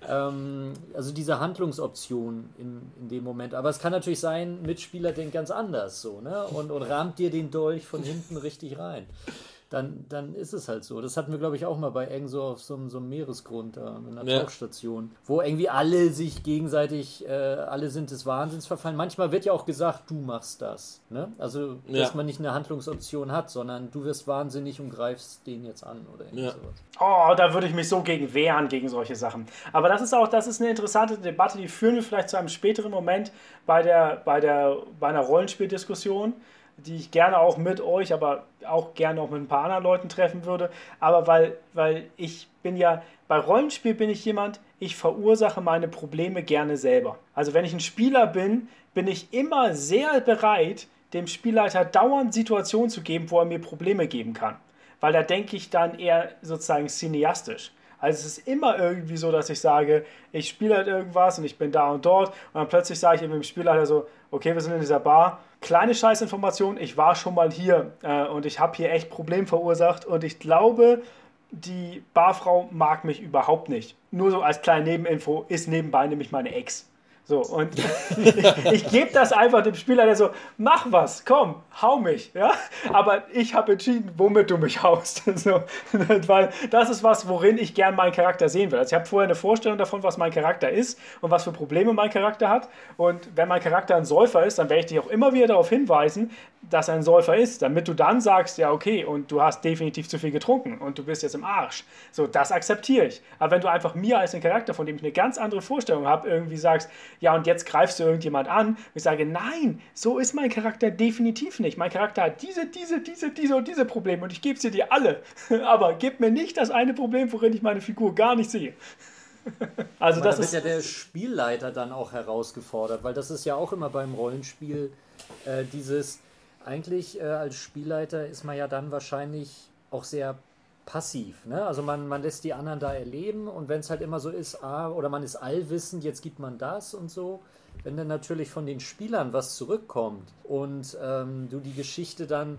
ähm, also diese Handlungsoption in, in dem Moment. Aber es kann natürlich sein, Mitspieler denkt ganz anders so, ne? Und, und rahmt dir den Dolch von hinten richtig rein dann, dann ist es halt so. Das hatten wir, glaube ich, auch mal bei irgend so auf so, so einem Meeresgrund, da, in einer ja. Tauchstation, wo irgendwie alle sich gegenseitig, äh, alle sind des Wahnsinns verfallen. Manchmal wird ja auch gesagt, du machst das. Ne? Also, ja. dass man nicht eine Handlungsoption hat, sondern du wirst wahnsinnig und greifst den jetzt an oder ja. sowas. Oh, da würde ich mich so gegen wehren, gegen solche Sachen. Aber das ist auch, das ist eine interessante Debatte, die führen wir vielleicht zu einem späteren Moment bei der, bei der, bei einer Rollenspieldiskussion die ich gerne auch mit euch, aber auch gerne auch mit ein paar anderen Leuten treffen würde. Aber weil, weil ich bin ja, bei Rollenspiel bin ich jemand, ich verursache meine Probleme gerne selber. Also wenn ich ein Spieler bin, bin ich immer sehr bereit, dem Spielleiter dauernd Situationen zu geben, wo er mir Probleme geben kann. Weil da denke ich dann eher sozusagen cineastisch. Also es ist immer irgendwie so, dass ich sage, ich spiele halt irgendwas und ich bin da und dort und dann plötzlich sage ich eben dem Spielleiter so, okay, wir sind in dieser Bar, kleine Scheißinformation, ich war schon mal hier äh, und ich habe hier echt Problem verursacht und ich glaube, die Barfrau mag mich überhaupt nicht. Nur so als kleine Nebeninfo ist nebenbei nämlich meine Ex. So, und ich, (laughs) ich gebe das einfach dem Spieler, der so, mach was, komm, hau mich, ja. Aber ich habe entschieden, womit du mich haust. (laughs) So, weil das ist was, worin ich gern meinen Charakter sehen will. Also ich habe vorher eine Vorstellung davon, was mein Charakter ist und was für Probleme mein Charakter hat. Und wenn mein Charakter ein Säufer ist, dann werde ich dich auch immer wieder darauf hinweisen, dass er ein Säufer ist, damit du dann sagst, ja, okay, und du hast definitiv zu viel getrunken und du bist jetzt im Arsch. So, das akzeptiere ich. Aber wenn du einfach mir als den Charakter, von dem ich eine ganz andere Vorstellung habe, irgendwie sagst, ja, und jetzt greifst du irgendjemand an. Und ich sage, nein, so ist mein Charakter definitiv nicht. Mein Charakter hat diese, diese, diese, diese und diese Probleme und ich gebe sie dir alle. (laughs) Aber gib mir nicht das eine Problem, worin ich meine Figur gar nicht sehe. (laughs) Also das da ist ja der Spielleiter dann auch herausgefordert, weil das ist ja auch immer beim Rollenspiel äh, dieses, eigentlich äh, als Spielleiter ist man ja dann wahrscheinlich auch sehr passiv. Ne? Also man, man lässt die anderen da erleben und wenn es halt immer so ist, ah, oder man ist allwissend, jetzt gibt man das und so. Wenn dann natürlich von den Spielern was zurückkommt und ähm, du die Geschichte dann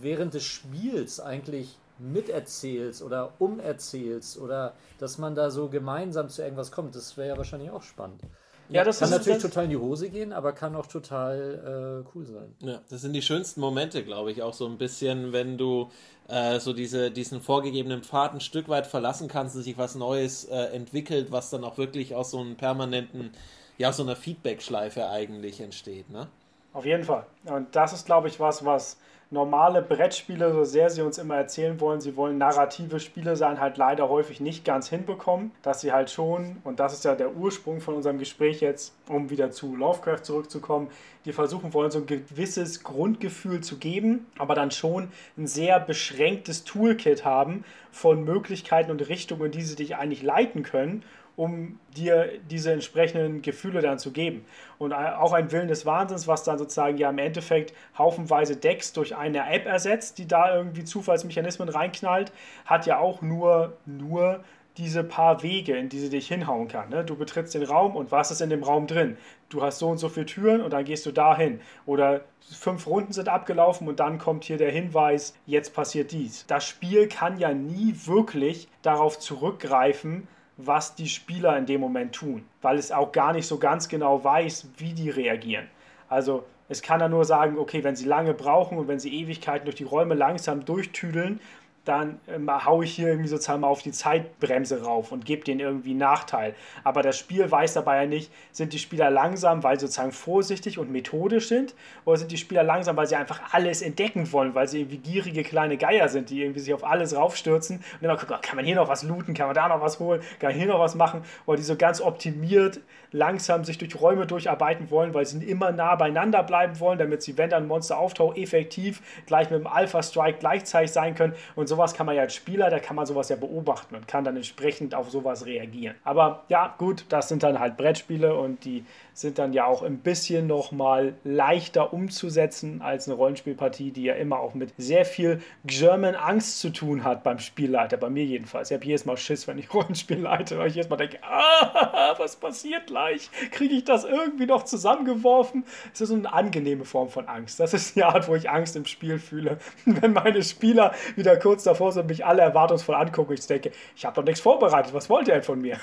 während des Spiels eigentlich miterzählst oder umerzählst oder dass man da so gemeinsam zu irgendwas kommt, das wäre ja wahrscheinlich auch spannend. Ja, das kann natürlich total in die Hose gehen, aber kann auch total äh, cool sein. Ja, das sind die schönsten Momente, glaube ich, auch so ein bisschen, wenn du äh, so diese, diesen vorgegebenen Pfad ein Stück weit verlassen kannst und sich was Neues äh, entwickelt, was dann auch wirklich aus so einem permanenten, ja, aus so einer Feedback-Schleife eigentlich entsteht, ne? Auf jeden Fall. Und das ist, glaube ich, was, was normale Brettspiele, so sehr sie uns immer erzählen wollen, sie wollen narrative Spiele sein, halt leider häufig nicht ganz hinbekommen, dass sie halt schon, und das ist ja der Ursprung von unserem Gespräch jetzt, um wieder zu Lovecraft zurückzukommen, die versuchen wollen, so ein gewisses Grundgefühl zu geben, aber dann schon ein sehr beschränktes Toolkit haben von Möglichkeiten und Richtungen, die sie dich eigentlich leiten können um dir diese entsprechenden Gefühle dann zu geben. Und auch ein Willen des Wahnsinns, was dann sozusagen ja im Endeffekt haufenweise Decks durch eine App ersetzt, die da irgendwie Zufallsmechanismen reinknallt, hat ja auch nur, nur diese paar Wege, in die sie dich hinhauen kann. Ne? Du betrittst den Raum und was ist in dem Raum drin? Du hast so und so viele Türen und dann gehst du dahin. Oder fünf Runden sind abgelaufen und dann kommt hier der Hinweis, jetzt passiert dies. Das Spiel kann ja nie wirklich darauf zurückgreifen, was die Spieler in dem Moment tun, weil es auch gar nicht so ganz genau weiß, wie die reagieren. Also es kann ja nur sagen, okay, wenn sie lange brauchen und wenn sie Ewigkeiten durch die Räume langsam durchtüdeln, dann ähm, haue ich hier irgendwie sozusagen mal auf die Zeitbremse rauf und gebe denen irgendwie einen Nachteil. Aber das Spiel weiß dabei ja nicht, sind die Spieler langsam, weil sie sozusagen vorsichtig und methodisch sind, oder sind die Spieler langsam, weil sie einfach alles entdecken wollen, weil sie irgendwie gierige kleine Geier sind, die irgendwie sich auf alles raufstürzen und immer gucken, oh, kann man hier noch was looten, kann man da noch was holen, kann man hier noch was machen, oder die so ganz optimiert langsam sich durch Räume durcharbeiten wollen, weil sie immer nah beieinander bleiben wollen, damit sie, wenn dann Monster auftaucht, effektiv gleich mit dem Alpha Strike gleichzeitig sein können und so sowas kann man ja als Spieler, da kann man sowas ja beobachten und kann dann entsprechend auf sowas reagieren. Aber ja, gut, das sind dann halt Brettspiele und die sind dann ja auch ein bisschen noch mal leichter umzusetzen als eine Rollenspielpartie, die ja immer auch mit sehr viel German Angst zu tun hat beim Spielleiter, bei mir jedenfalls. Ich habe jedes Mal Schiss, wenn ich (laughs) Rollenspiel leite, weil ich jedes Mal denke, ah, was passiert gleich? Kriege ich das irgendwie noch zusammengeworfen? Es ist so eine angenehme Form von Angst. Das ist die Art, wo ich Angst im Spiel fühle. (laughs) Wenn meine Spieler wieder kurz davor sind, mich alle erwartungsvoll angucken, ich denke, ich habe doch nichts vorbereitet, was wollt ihr denn von mir?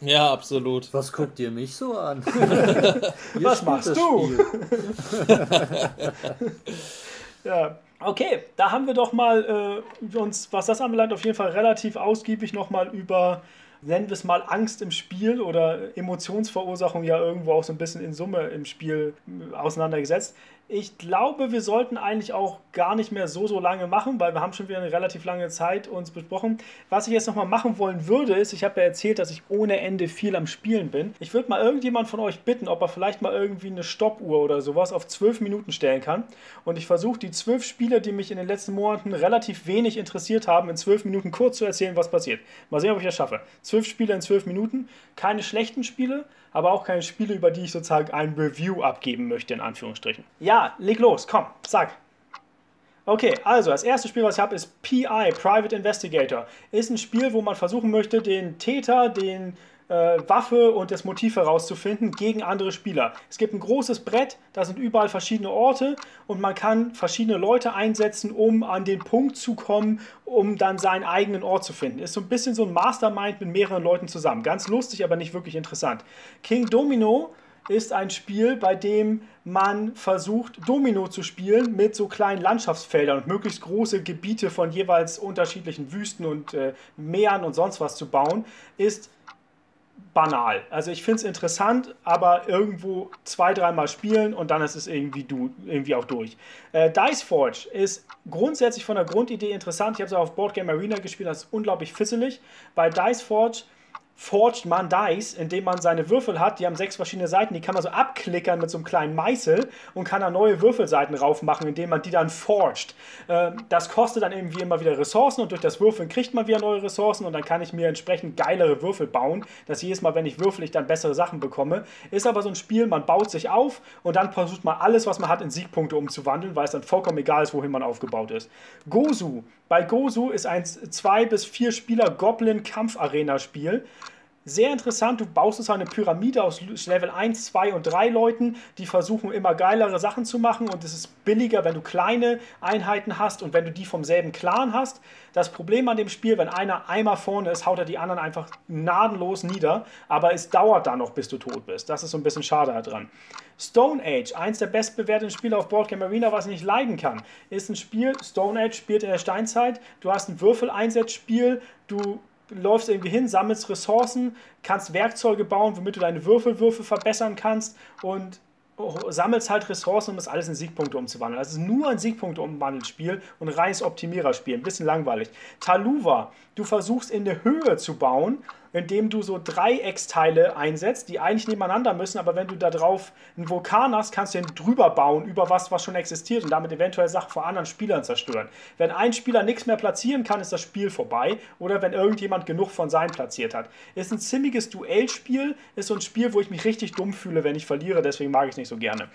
Ja, absolut. Was guckt ihr mich so an? (laughs) Was machst du? (laughs) ja. Okay, da haben wir doch mal äh, uns, was das anbelangt, auf jeden Fall relativ ausgiebig nochmal über, nennen wir es mal, Angst im Spiel oder Emotionsverursachung ja irgendwo auch so ein bisschen in Summe im Spiel äh, auseinandergesetzt. Ich glaube, wir sollten eigentlich auch gar nicht mehr so, so lange machen, weil wir haben schon wieder eine relativ lange Zeit uns besprochen. Was ich jetzt nochmal machen wollen würde, ist, ich habe ja erzählt, dass ich ohne Ende viel am Spielen bin. Ich würde mal irgendjemand von euch bitten, ob er vielleicht mal irgendwie eine Stoppuhr oder sowas auf zwölf Minuten stellen kann. Und ich versuche die zwölf Spiele, die mich in den letzten Monaten relativ wenig interessiert haben, in zwölf Minuten kurz zu erzählen, was passiert. Mal sehen, ob ich das schaffe. Zwölf Spiele in zwölf Minuten. Keine schlechten Spiele, aber auch keine Spiele, über die ich sozusagen ein Review abgeben möchte, in Anführungsstrichen. Ja, leg los, komm, sag. Okay, also das erste Spiel, was ich habe, ist PI, Private Investigator. Ist ein Spiel, wo man versuchen möchte, den Täter, den Waffe und das Motiv herauszufinden gegen andere Spieler. Es gibt ein großes Brett, da sind überall verschiedene Orte und man kann verschiedene Leute einsetzen, um an den Punkt zu kommen, um dann seinen eigenen Ort zu finden. Ist so ein bisschen so ein Mastermind mit mehreren Leuten zusammen. Ganz lustig, aber nicht wirklich interessant. King Domino ist ein Spiel, bei dem man versucht, Domino zu spielen mit so kleinen Landschaftsfeldern und möglichst große Gebiete von jeweils unterschiedlichen Wüsten und äh, Meeren und sonst was zu bauen, ist banal. Also ich finde es interessant, aber irgendwo zwei, dreimal spielen und dann ist es irgendwie, du, irgendwie auch durch. Äh, Dice Forge ist grundsätzlich von der Grundidee interessant. Ich habe es auf Board Game Arena gespielt, das ist unglaublich fisselig. Bei Dice Forge forged man Dice, indem man seine Würfel hat, die haben sechs verschiedene Seiten, die kann man so abklickern mit so einem kleinen Meißel und kann da neue Würfelseiten raufmachen, indem man die dann forged. Äh, das kostet dann irgendwie immer wieder Ressourcen und durch das Würfeln kriegt man wieder neue Ressourcen und dann kann ich mir entsprechend geilere Würfel bauen, dass jedes Mal, wenn ich würfel, ich dann bessere Sachen bekomme. Ist aber so ein Spiel, man baut sich auf und dann versucht man alles, was man hat, in Siegpunkte umzuwandeln, weil es dann vollkommen egal ist, wohin man aufgebaut ist. Gozu. Bei Gozu ist ein 2 bis 4 Spieler Goblin Kampfarena Spiel. Sehr interessant, du baust es eine Pyramide aus Level 1, 2 und 3 Leuten, die versuchen immer geilere Sachen zu machen und es ist billiger, wenn du kleine Einheiten hast und wenn du die vom selben Clan hast. Das Problem an dem Spiel, wenn einer einmal vorne ist, haut er die anderen einfach gnadenlos nieder, aber es dauert dann noch, bis du tot bist. Das ist so ein bisschen schade daran. Stone Age, eins der bestbewerteten Spiele auf Boardgame Arena, was ich nicht leiden kann, ist ein Spiel, Stone Age spielt in der Steinzeit, du hast ein Würfeleinsatzspiel, du läufst irgendwie hin, sammelst Ressourcen, kannst Werkzeuge bauen, womit du deine Würfelwürfe verbessern kannst und sammelst halt Ressourcen, um das alles in Siegpunkte umzuwandeln. Das ist nur ein Siegpunkte-Umwandelspiel und ein reines Optimiererspiel. Ein bisschen langweilig. Taluva, du versuchst in der Höhe zu bauen indem du so Dreiecksteile einsetzt, die eigentlich nebeneinander müssen, aber wenn du da drauf einen Vulkan hast, kannst du den drüber bauen über was, was schon existiert und damit eventuell Sachen vor anderen Spielern zerstören. Wenn ein Spieler nichts mehr platzieren kann, ist das Spiel vorbei oder wenn irgendjemand genug von seinen platziert hat. Ist ein ziemliches Duellspiel, ist so ein Spiel, wo ich mich richtig dumm fühle, wenn ich verliere, deswegen mag ich es nicht so gerne.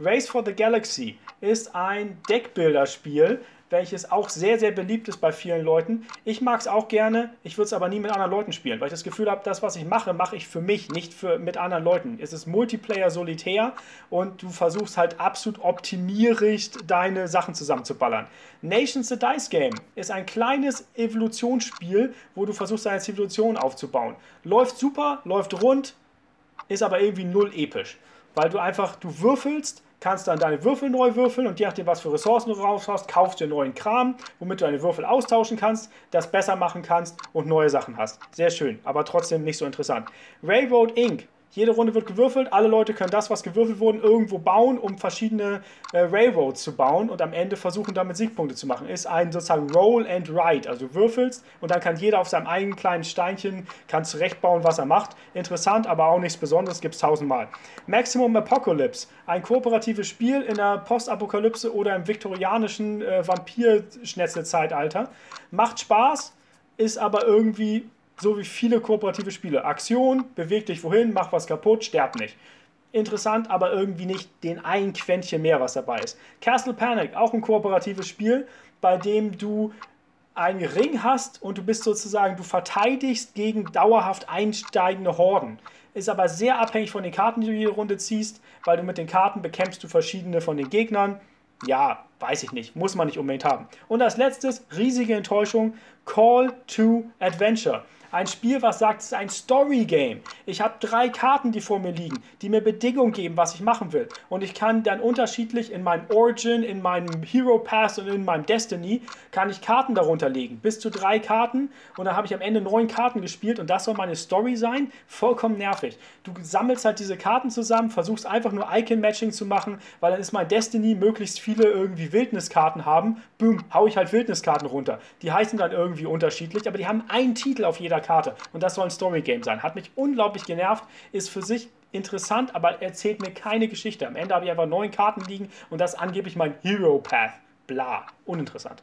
Race for the Galaxy ist ein Deckbilderspiel, welches auch sehr, sehr beliebt ist bei vielen Leuten. Ich mag es auch gerne, ich würde es aber nie mit anderen Leuten spielen, weil ich das Gefühl habe, das, was ich mache, mache ich für mich, nicht für, mit anderen Leuten. Es ist Multiplayer solitär und du versuchst halt absolut optimierig deine Sachen zusammenzuballern. Nations the Dice Game ist ein kleines Evolutionsspiel, wo du versuchst, deine Zivilisation aufzubauen. Läuft super, läuft rund, ist aber irgendwie null episch. Weil du einfach, du würfelst kannst dann deine Würfel neu würfeln und je nachdem, was für Ressourcen du raus hast, kaufst du neuen Kram, womit du deine Würfel austauschen kannst, das besser machen kannst und neue Sachen hast. Sehr schön, aber trotzdem nicht so interessant. Railroad Inc. Jede Runde wird gewürfelt, alle Leute können das, was gewürfelt wurde, irgendwo bauen, um verschiedene äh, Railroads zu bauen und am Ende versuchen, damit Siegpunkte zu machen. Ist ein sozusagen Roll and Ride, also du würfelst und dann kann jeder auf seinem eigenen kleinen Steinchen kann zurechtbauen, was er macht. Interessant, aber auch nichts Besonderes, gibt es tausendmal. Maximum Apocalypse, ein kooperatives Spiel in der Postapokalypse oder im viktorianischen äh, Vampir-Schnetzel-Zeitalter. Macht Spaß, ist aber irgendwie so wie viele kooperative Spiele. Aktion, beweg dich wohin, mach was kaputt, sterb nicht. Interessant, aber irgendwie nicht den ein Quäntchen mehr, was dabei ist. Castle Panic, auch ein kooperatives Spiel, bei dem du einen Ring hast und du bist sozusagen, du verteidigst gegen dauerhaft einsteigende Horden. Ist aber sehr abhängig von den Karten, die du jede Runde ziehst, weil du mit den Karten bekämpfst du verschiedene von den Gegnern. Ja, weiß ich nicht, muss man nicht unbedingt haben. Und als letztes, riesige Enttäuschung, Call to Adventure. Ein Spiel, was sagt, es ist ein Story-Game. Ich habe drei Karten, die vor mir liegen, die mir Bedingungen geben, was ich machen will. Und ich kann dann unterschiedlich in meinem Origin, in meinem Hero Pass und in meinem Destiny, kann ich Karten darunter legen. Bis zu drei Karten. Und dann habe ich am Ende neun Karten gespielt und das soll meine Story sein. Vollkommen nervig. Du sammelst halt diese Karten zusammen, versuchst einfach nur Icon-Matching zu machen, weil dann ist mein Destiny möglichst viele irgendwie Wildniskarten haben. Boom, hau ich halt Wildniskarten runter. Die heißen dann irgendwie unterschiedlich, aber die haben einen Titel auf jeder Karte. Und das soll ein Story-Game sein. Hat mich unglaublich genervt, ist für sich interessant, aber erzählt mir keine Geschichte. Am Ende habe ich einfach neun Karten liegen und das angeblich mein Hero Path. Bla, uninteressant.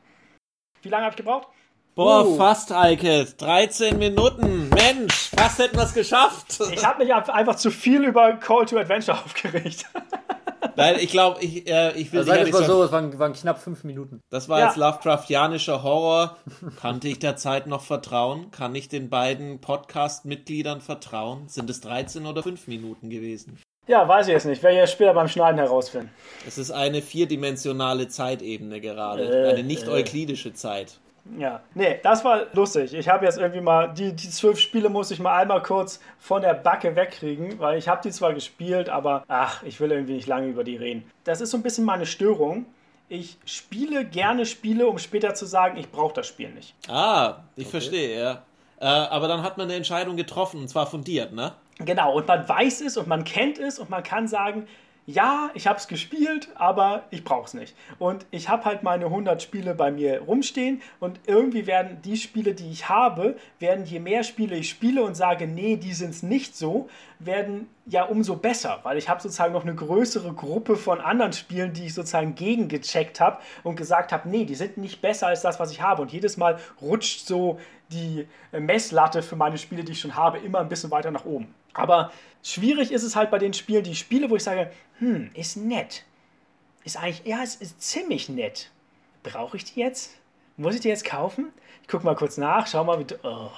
Wie lange habe ich gebraucht? Boah, uh. fast, Eike. 13 Minuten. Mensch, fast hätten wir es geschafft. Ich habe mich einfach zu viel über Call to Adventure aufgeregt. (laughs) Nein, ich glaube, ich, äh, ich will also mal so, es waren, waren, knapp fünf Minuten. Das war ja. jetzt Lovecraftianischer Horror. Kannte ich der Zeit noch vertrauen? Kann ich den beiden Podcast-Mitgliedern vertrauen? Sind es 13 oder 5 Minuten gewesen? Ja, weiß ich jetzt nicht. Werde ich später beim Schneiden herausfinden. Es ist eine vierdimensionale Zeitebene gerade. Äh, eine nicht äh. euklidische Zeit. Ja, nee, das war lustig. Ich habe jetzt irgendwie mal, die, die zwölf Spiele muss ich mal einmal kurz von der Backe wegkriegen, weil ich habe die zwar gespielt, aber ach, ich will irgendwie nicht lange über die reden. Das ist so ein bisschen meine Störung. Ich spiele gerne Spiele, um später zu sagen, ich brauche das Spiel nicht. Ah, ich okay. verstehe, ja. Äh, aber dann hat man eine Entscheidung getroffen, und zwar fundiert, ne? Genau, und man weiß es und man kennt es und man kann sagen, ja, ich habe es gespielt, aber ich brauche es nicht. Und ich habe halt meine 100 Spiele bei mir rumstehen und irgendwie werden die Spiele, die ich habe, werden je mehr Spiele ich spiele und sage, nee, die sind es nicht so, werden ja umso besser, weil ich habe sozusagen noch eine größere Gruppe von anderen Spielen, die ich sozusagen gegengecheckt habe und gesagt habe, nee, die sind nicht besser als das, was ich habe. Und jedes Mal rutscht so die Messlatte für meine Spiele, die ich schon habe, immer ein bisschen weiter nach oben. Aber schwierig ist es halt bei den Spielen, die spiele, wo ich sage, hm, ist nett. Ist eigentlich, ja, es ist ziemlich nett. Brauche ich die jetzt? Muss ich die jetzt kaufen? Ich gucke mal kurz nach, schau mal, wie. Oh,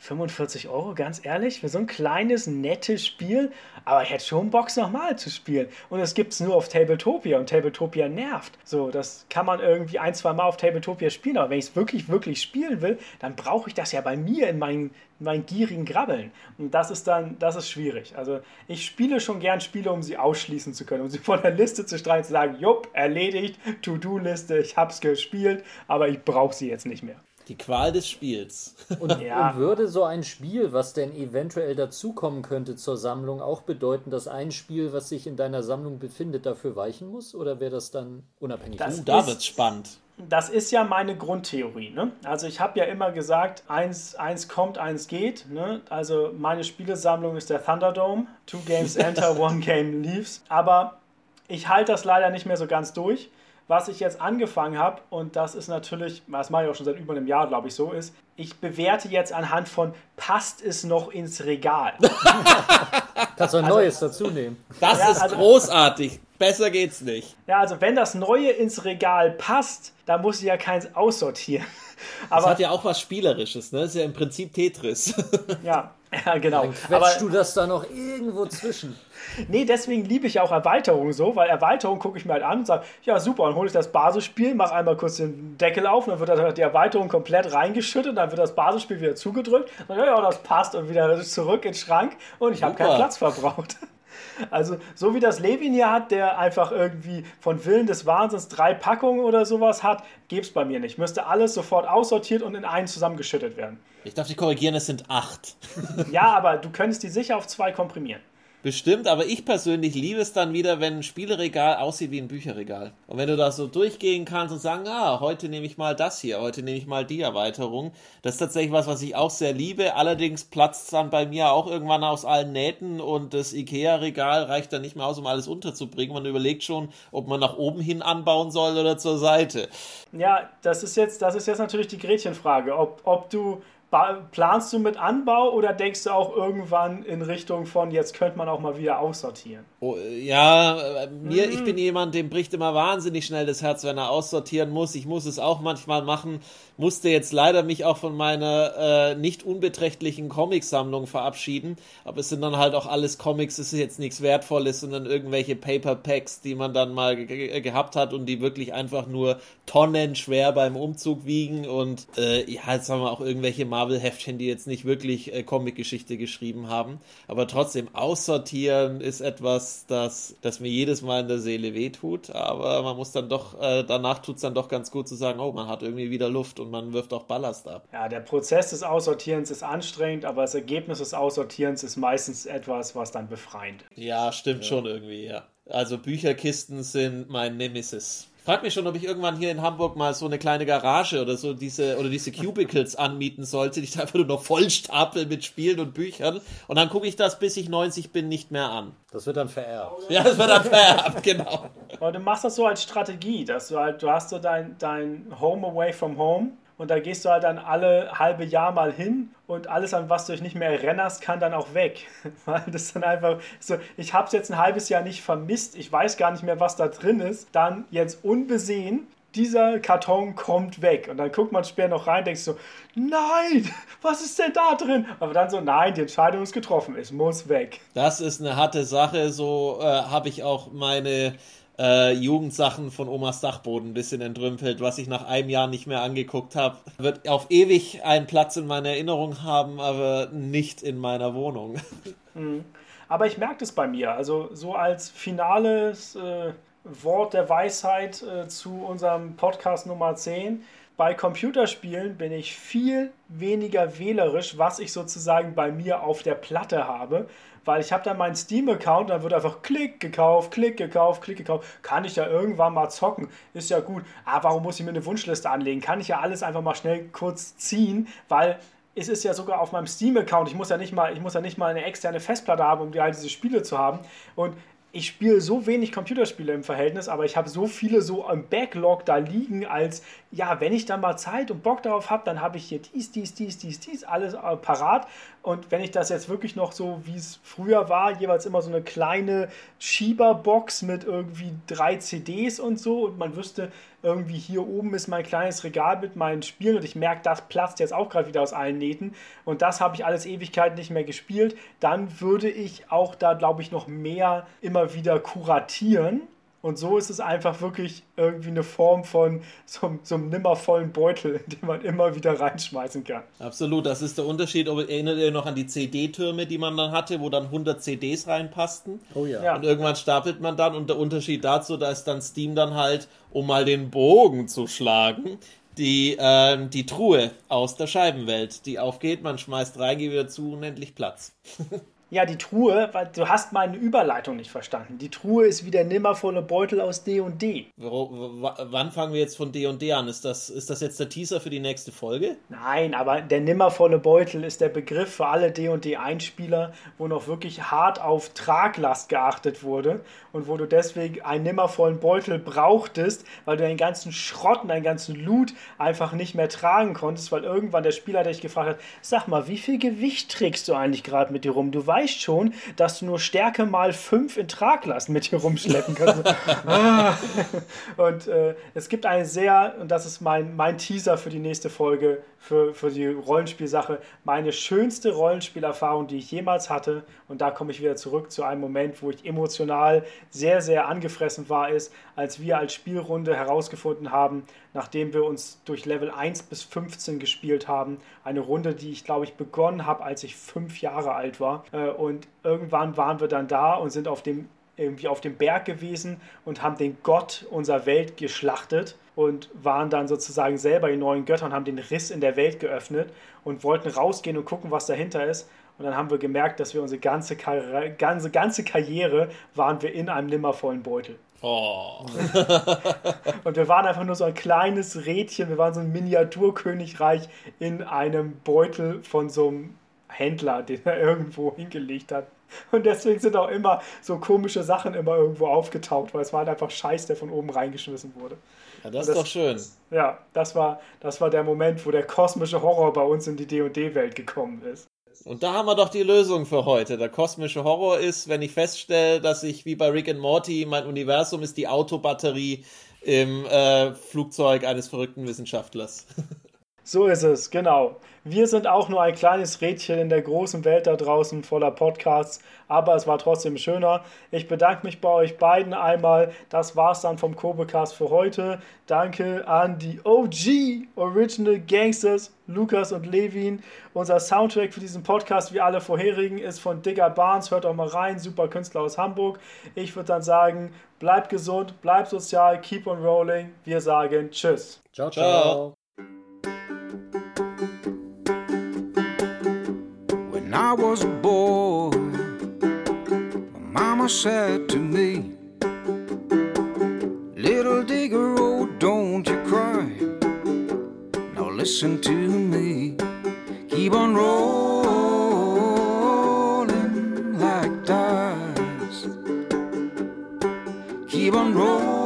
45 Euro, ganz ehrlich, für so ein kleines, nettes Spiel. Aber ich hätte schon Bock, nochmal zu spielen. Und das gibt es nur auf Tabletopia und Tabletopia nervt. So, das kann man irgendwie ein, zwei Mal auf Tabletopia spielen. Aber wenn ich es wirklich, wirklich spielen will, dann brauche ich das ja bei mir in meinen, meinen gierigen Grabbeln. Und das ist dann, das ist schwierig. Also ich spiele schon gern Spiele, um sie ausschließen zu können, um sie von der Liste zu streichen, zu sagen, jupp, erledigt, To-Do-Liste, ich hab's gespielt, aber ich brauche sie jetzt nicht mehr. Die Qual des Spiels. Und, (laughs) ja. und, würde so ein Spiel, was denn eventuell dazukommen könnte zur Sammlung, auch bedeuten, dass ein Spiel, was sich in deiner Sammlung befindet, dafür weichen muss? Oder wäre das dann unabhängig? Das uh, da wird's spannend. Das ist ja meine Grundtheorie. Ne? Also ich habe ja immer gesagt, eins, eins kommt, eins geht. Ne? Also meine Spielesammlung ist der Thunderdome. Two games (laughs) enter, one game leaves. Aber ich halte das leider nicht mehr so ganz durch was ich jetzt angefangen habe, und das ist natürlich, das mache ich auch schon seit über einem Jahr, glaube ich, so ist, ich bewerte jetzt anhand von, passt es noch ins Regal? (laughs) Kannst du ein also, neues dazu nehmen. Das ja, ist also, großartig. Besser geht's nicht. Ja, also wenn das Neue ins Regal passt, dann muss ich ja keins aussortieren. Aber, das hat ja auch was Spielerisches, ne? Das ist ja im Prinzip Tetris. ja, (laughs) (laughs) ja genau. Dann quetschst Aber, du das da noch irgendwo zwischen. (laughs) Nee, deswegen liebe ich auch Erweiterungen so, weil Erweiterungen gucke ich mir halt an und sage, ja super, dann hole ich das Basisspiel, mache einmal kurz den Deckel auf, dann wird halt die Erweiterung komplett reingeschüttet, dann wird das Basisspiel wieder zugedrückt, und ja, ja, das passt und wieder zurück in den Schrank und ich habe keinen Platz verbraucht. (laughs) Also, so wie das Levin hier hat, der einfach irgendwie von Willen des Wahnsinns drei Packungen oder sowas hat, gäbe es bei mir nicht. Müsste alles sofort aussortiert und in einen zusammengeschüttet werden. Ich darf dich korrigieren, es sind acht. ja, aber du könntest die sicher auf zwei komprimieren. Bestimmt, aber ich persönlich liebe es dann wieder, wenn ein Spieleregal aussieht wie ein Bücherregal. Und wenn du da so durchgehen kannst und sagen, ah, heute nehme ich mal das hier, heute nehme ich mal die Erweiterung. Das ist tatsächlich was, was ich auch sehr liebe. Allerdings platzt dann bei mir auch irgendwann aus allen Nähten und das Ikea-Regal reicht dann nicht mehr aus, um alles unterzubringen. Man überlegt schon, ob man nach oben hin anbauen soll oder zur Seite. Ja, das ist jetzt, das ist jetzt natürlich die Gretchenfrage, ob, ob du planst du mit Anbau oder denkst du auch irgendwann in Richtung von, jetzt könnte man auch mal wieder aussortieren? Oh, ja, äh, mir, mhm. ich bin jemand, dem bricht immer wahnsinnig schnell das Herz, wenn er aussortieren muss. Ich muss es auch manchmal machen musste jetzt leider mich auch von meiner äh, nicht unbeträchtlichen Comicsammlung verabschieden. Aber es sind dann halt auch alles Comics, es ist jetzt nichts Wertvolles, sondern irgendwelche Paper Packs, die man dann mal ge gehabt hat und die wirklich einfach nur tonnenschwer beim Umzug wiegen. Und äh, ja, jetzt haben wir auch irgendwelche Marvel-Heftchen, die jetzt nicht wirklich äh, Comic-Geschichte geschrieben haben. Aber trotzdem, aussortieren ist etwas, das, das mir jedes Mal in der Seele wehtut. Aber man muss dann doch, äh, danach tut es dann doch ganz gut zu sagen, oh, man hat irgendwie wieder Luft und man wirft auch Ballast ab. Ja, der Prozess des Aussortierens ist anstrengend, aber das Ergebnis des Aussortierens ist meistens etwas, was dann befreiend ist. Ja, stimmt ja. schon irgendwie, ja. Also Bücherkisten sind mein Nemesis. Ich frage mich schon, ob ich irgendwann hier in Hamburg mal so eine kleine Garage oder so diese oder diese Cubicles anmieten sollte, die ich da einfach nur noch voll stapel mit Spielen und Büchern. Und dann gucke ich das, bis ich 90 bin, nicht mehr an. Das wird dann vererbt. Ja, das wird dann vererbt, genau. Aber du machst das so als Strategie, dass du halt, du hast so dein, dein Home away from home und da gehst du halt dann alle halbe Jahr mal hin und alles, an was du dich nicht mehr erinnerst, kann dann auch weg. (laughs) Weil das dann einfach so, ich habe es jetzt ein halbes Jahr nicht vermisst, ich weiß gar nicht mehr, was da drin ist, dann jetzt unbesehen dieser Karton kommt weg. Und dann guckt man später noch rein, denkst so, nein, (laughs) was ist denn da drin? Aber dann so, nein, die Entscheidung ist getroffen, es muss weg. Das ist eine harte Sache, so äh, habe ich auch meine äh, Jugendsachen von Omas Dachboden ein bisschen entrümpelt, was ich nach einem Jahr nicht mehr angeguckt habe. Wird auf ewig einen Platz in meiner Erinnerung haben, aber nicht in meiner Wohnung. (laughs) Mhm. Aber ich merke das bei mir. Also so als finales äh, Wort der Weisheit äh, zu unserem Podcast Nummer 10 bei Computerspielen bin ich viel weniger wählerisch, was ich sozusagen bei mir auf der Platte habe, weil ich habe dann meinen Steam-Account, dann wird einfach Klick gekauft, Klick gekauft, Klick gekauft. Kann ich ja irgendwann mal zocken, ist ja gut. Aber warum muss ich mir eine Wunschliste anlegen? Kann ich ja alles einfach mal schnell kurz ziehen, weil es ist ja sogar auf meinem Steam-Account. Ich muss ja nicht mal, ich muss ja nicht mal eine externe Festplatte haben, um all diese Spiele zu haben. Und ich spiele so wenig Computerspiele im Verhältnis, aber ich habe so viele so im Backlog da liegen, als ja, wenn ich dann mal Zeit und Bock darauf habe, dann habe ich hier dies, dies, dies, dies, dies, alles äh, parat. Und wenn ich das jetzt wirklich noch so, wie es früher war, jeweils immer so eine kleine Schieberbox mit irgendwie drei CDs und so und man wüsste, irgendwie hier oben ist mein kleines Regal mit meinen Spielen und ich merke, das platzt jetzt auch gerade wieder aus allen Nähten und das habe ich alles Ewigkeit nicht mehr gespielt, dann würde ich auch da, glaube ich, noch mehr immer wieder kuratieren und so ist es einfach wirklich irgendwie eine Form von so, so einem nimmervollen Beutel, in (laughs) den man immer wieder reinschmeißen kann. Absolut, das ist der Unterschied. Erinnert ihr noch an die CD-Türme, die man dann hatte, wo dann 100 CDs reinpassten? Oh ja. Ja. Und irgendwann stapelt man dann und der Unterschied dazu, da ist dann Steam dann halt, um mal den Bogen zu schlagen, die, ähm, die Truhe aus der Scheibenwelt, die aufgeht, man schmeißt rein, geht wieder zu, unendlich Platz. (laughs) Ja, die Truhe, weil du hast meine Überleitung nicht verstanden. Die Truhe ist wie der nimmervolle Beutel aus D&D. W- Wann fangen wir jetzt von D&D an? Ist das, ist das jetzt der Teaser für die nächste Folge? Nein, aber der nimmervolle Beutel ist der Begriff für alle D&D-Einspieler, wo noch wirklich hart auf Traglast geachtet wurde und wo du deswegen einen nimmervollen Beutel brauchtest, weil du deinen ganzen Schrott und deinen ganzen Loot einfach nicht mehr tragen konntest, weil irgendwann der Spieler dich gefragt hat, sag mal, wie viel Gewicht trägst du eigentlich gerade mit dir rum? Du weißt schon, dass du nur Stärke mal 5 in Traglast mit dir rumschleppen kannst. Ah. Und äh, es gibt eine sehr, und das ist mein, mein Teaser für die nächste Folge, für, für die Rollenspielsache, meine schönste Rollenspielerfahrung, die ich jemals hatte. Und da komme ich wieder zurück zu einem Moment, wo ich emotional sehr, sehr angefressen war, ist, als wir als Spielrunde herausgefunden haben, nachdem wir uns durch Level 1 bis 15 gespielt haben, eine Runde, die ich glaube ich begonnen habe, als ich fünf Jahre alt war. Äh, Und irgendwann waren wir dann da und sind auf dem irgendwie auf dem Berg gewesen und haben den Gott unserer Welt geschlachtet und waren dann sozusagen selber die neuen Götter und haben den Riss in der Welt geöffnet und wollten rausgehen und gucken, was dahinter ist. Und dann haben wir gemerkt, dass wir unsere ganze, Karriere, ganze, ganze Karriere waren wir in einem nimmervollen Beutel. Oh. Und wir waren einfach nur so ein kleines Rädchen, wir waren so ein Miniaturkönigreich in einem Beutel von so einem Händler, den er irgendwo hingelegt hat. Und deswegen sind auch immer so komische Sachen immer irgendwo aufgetaucht, weil es war halt einfach Scheiß, der von oben reingeschmissen wurde. Ja, das Und ist doch schön. Ja, das war, das war der Moment, wo der kosmische Horror bei uns in die D&D-Welt gekommen ist. Und da haben wir doch die Lösung für heute. Der kosmische Horror ist, wenn ich feststelle, dass ich wie bei Rick and Morty, mein Universum ist die Autobatterie im äh, Flugzeug eines verrückten Wissenschaftlers. (laughs) So ist es, genau. Wir sind auch nur ein kleines Rädchen in der großen Welt da draußen voller Podcasts, aber es war trotzdem schöner. Ich bedanke mich bei euch beiden einmal. Das war's dann vom Kobecast für heute. Danke an die OG Original Gangsters, Lukas und Levin. Unser Soundtrack für diesen Podcast, wie alle vorherigen, ist von Digger Barnes. Hört auch mal rein, super Künstler aus Hamburg. Ich würde dann sagen, bleibt gesund, bleibt sozial, keep on rolling. Wir sagen Tschüss. Ciao, Ciao. ciao. I was a boy, my mama said to me, Little digger, oh, don't you cry. Now listen to me. Keep on rolling like dice. Keep on rolling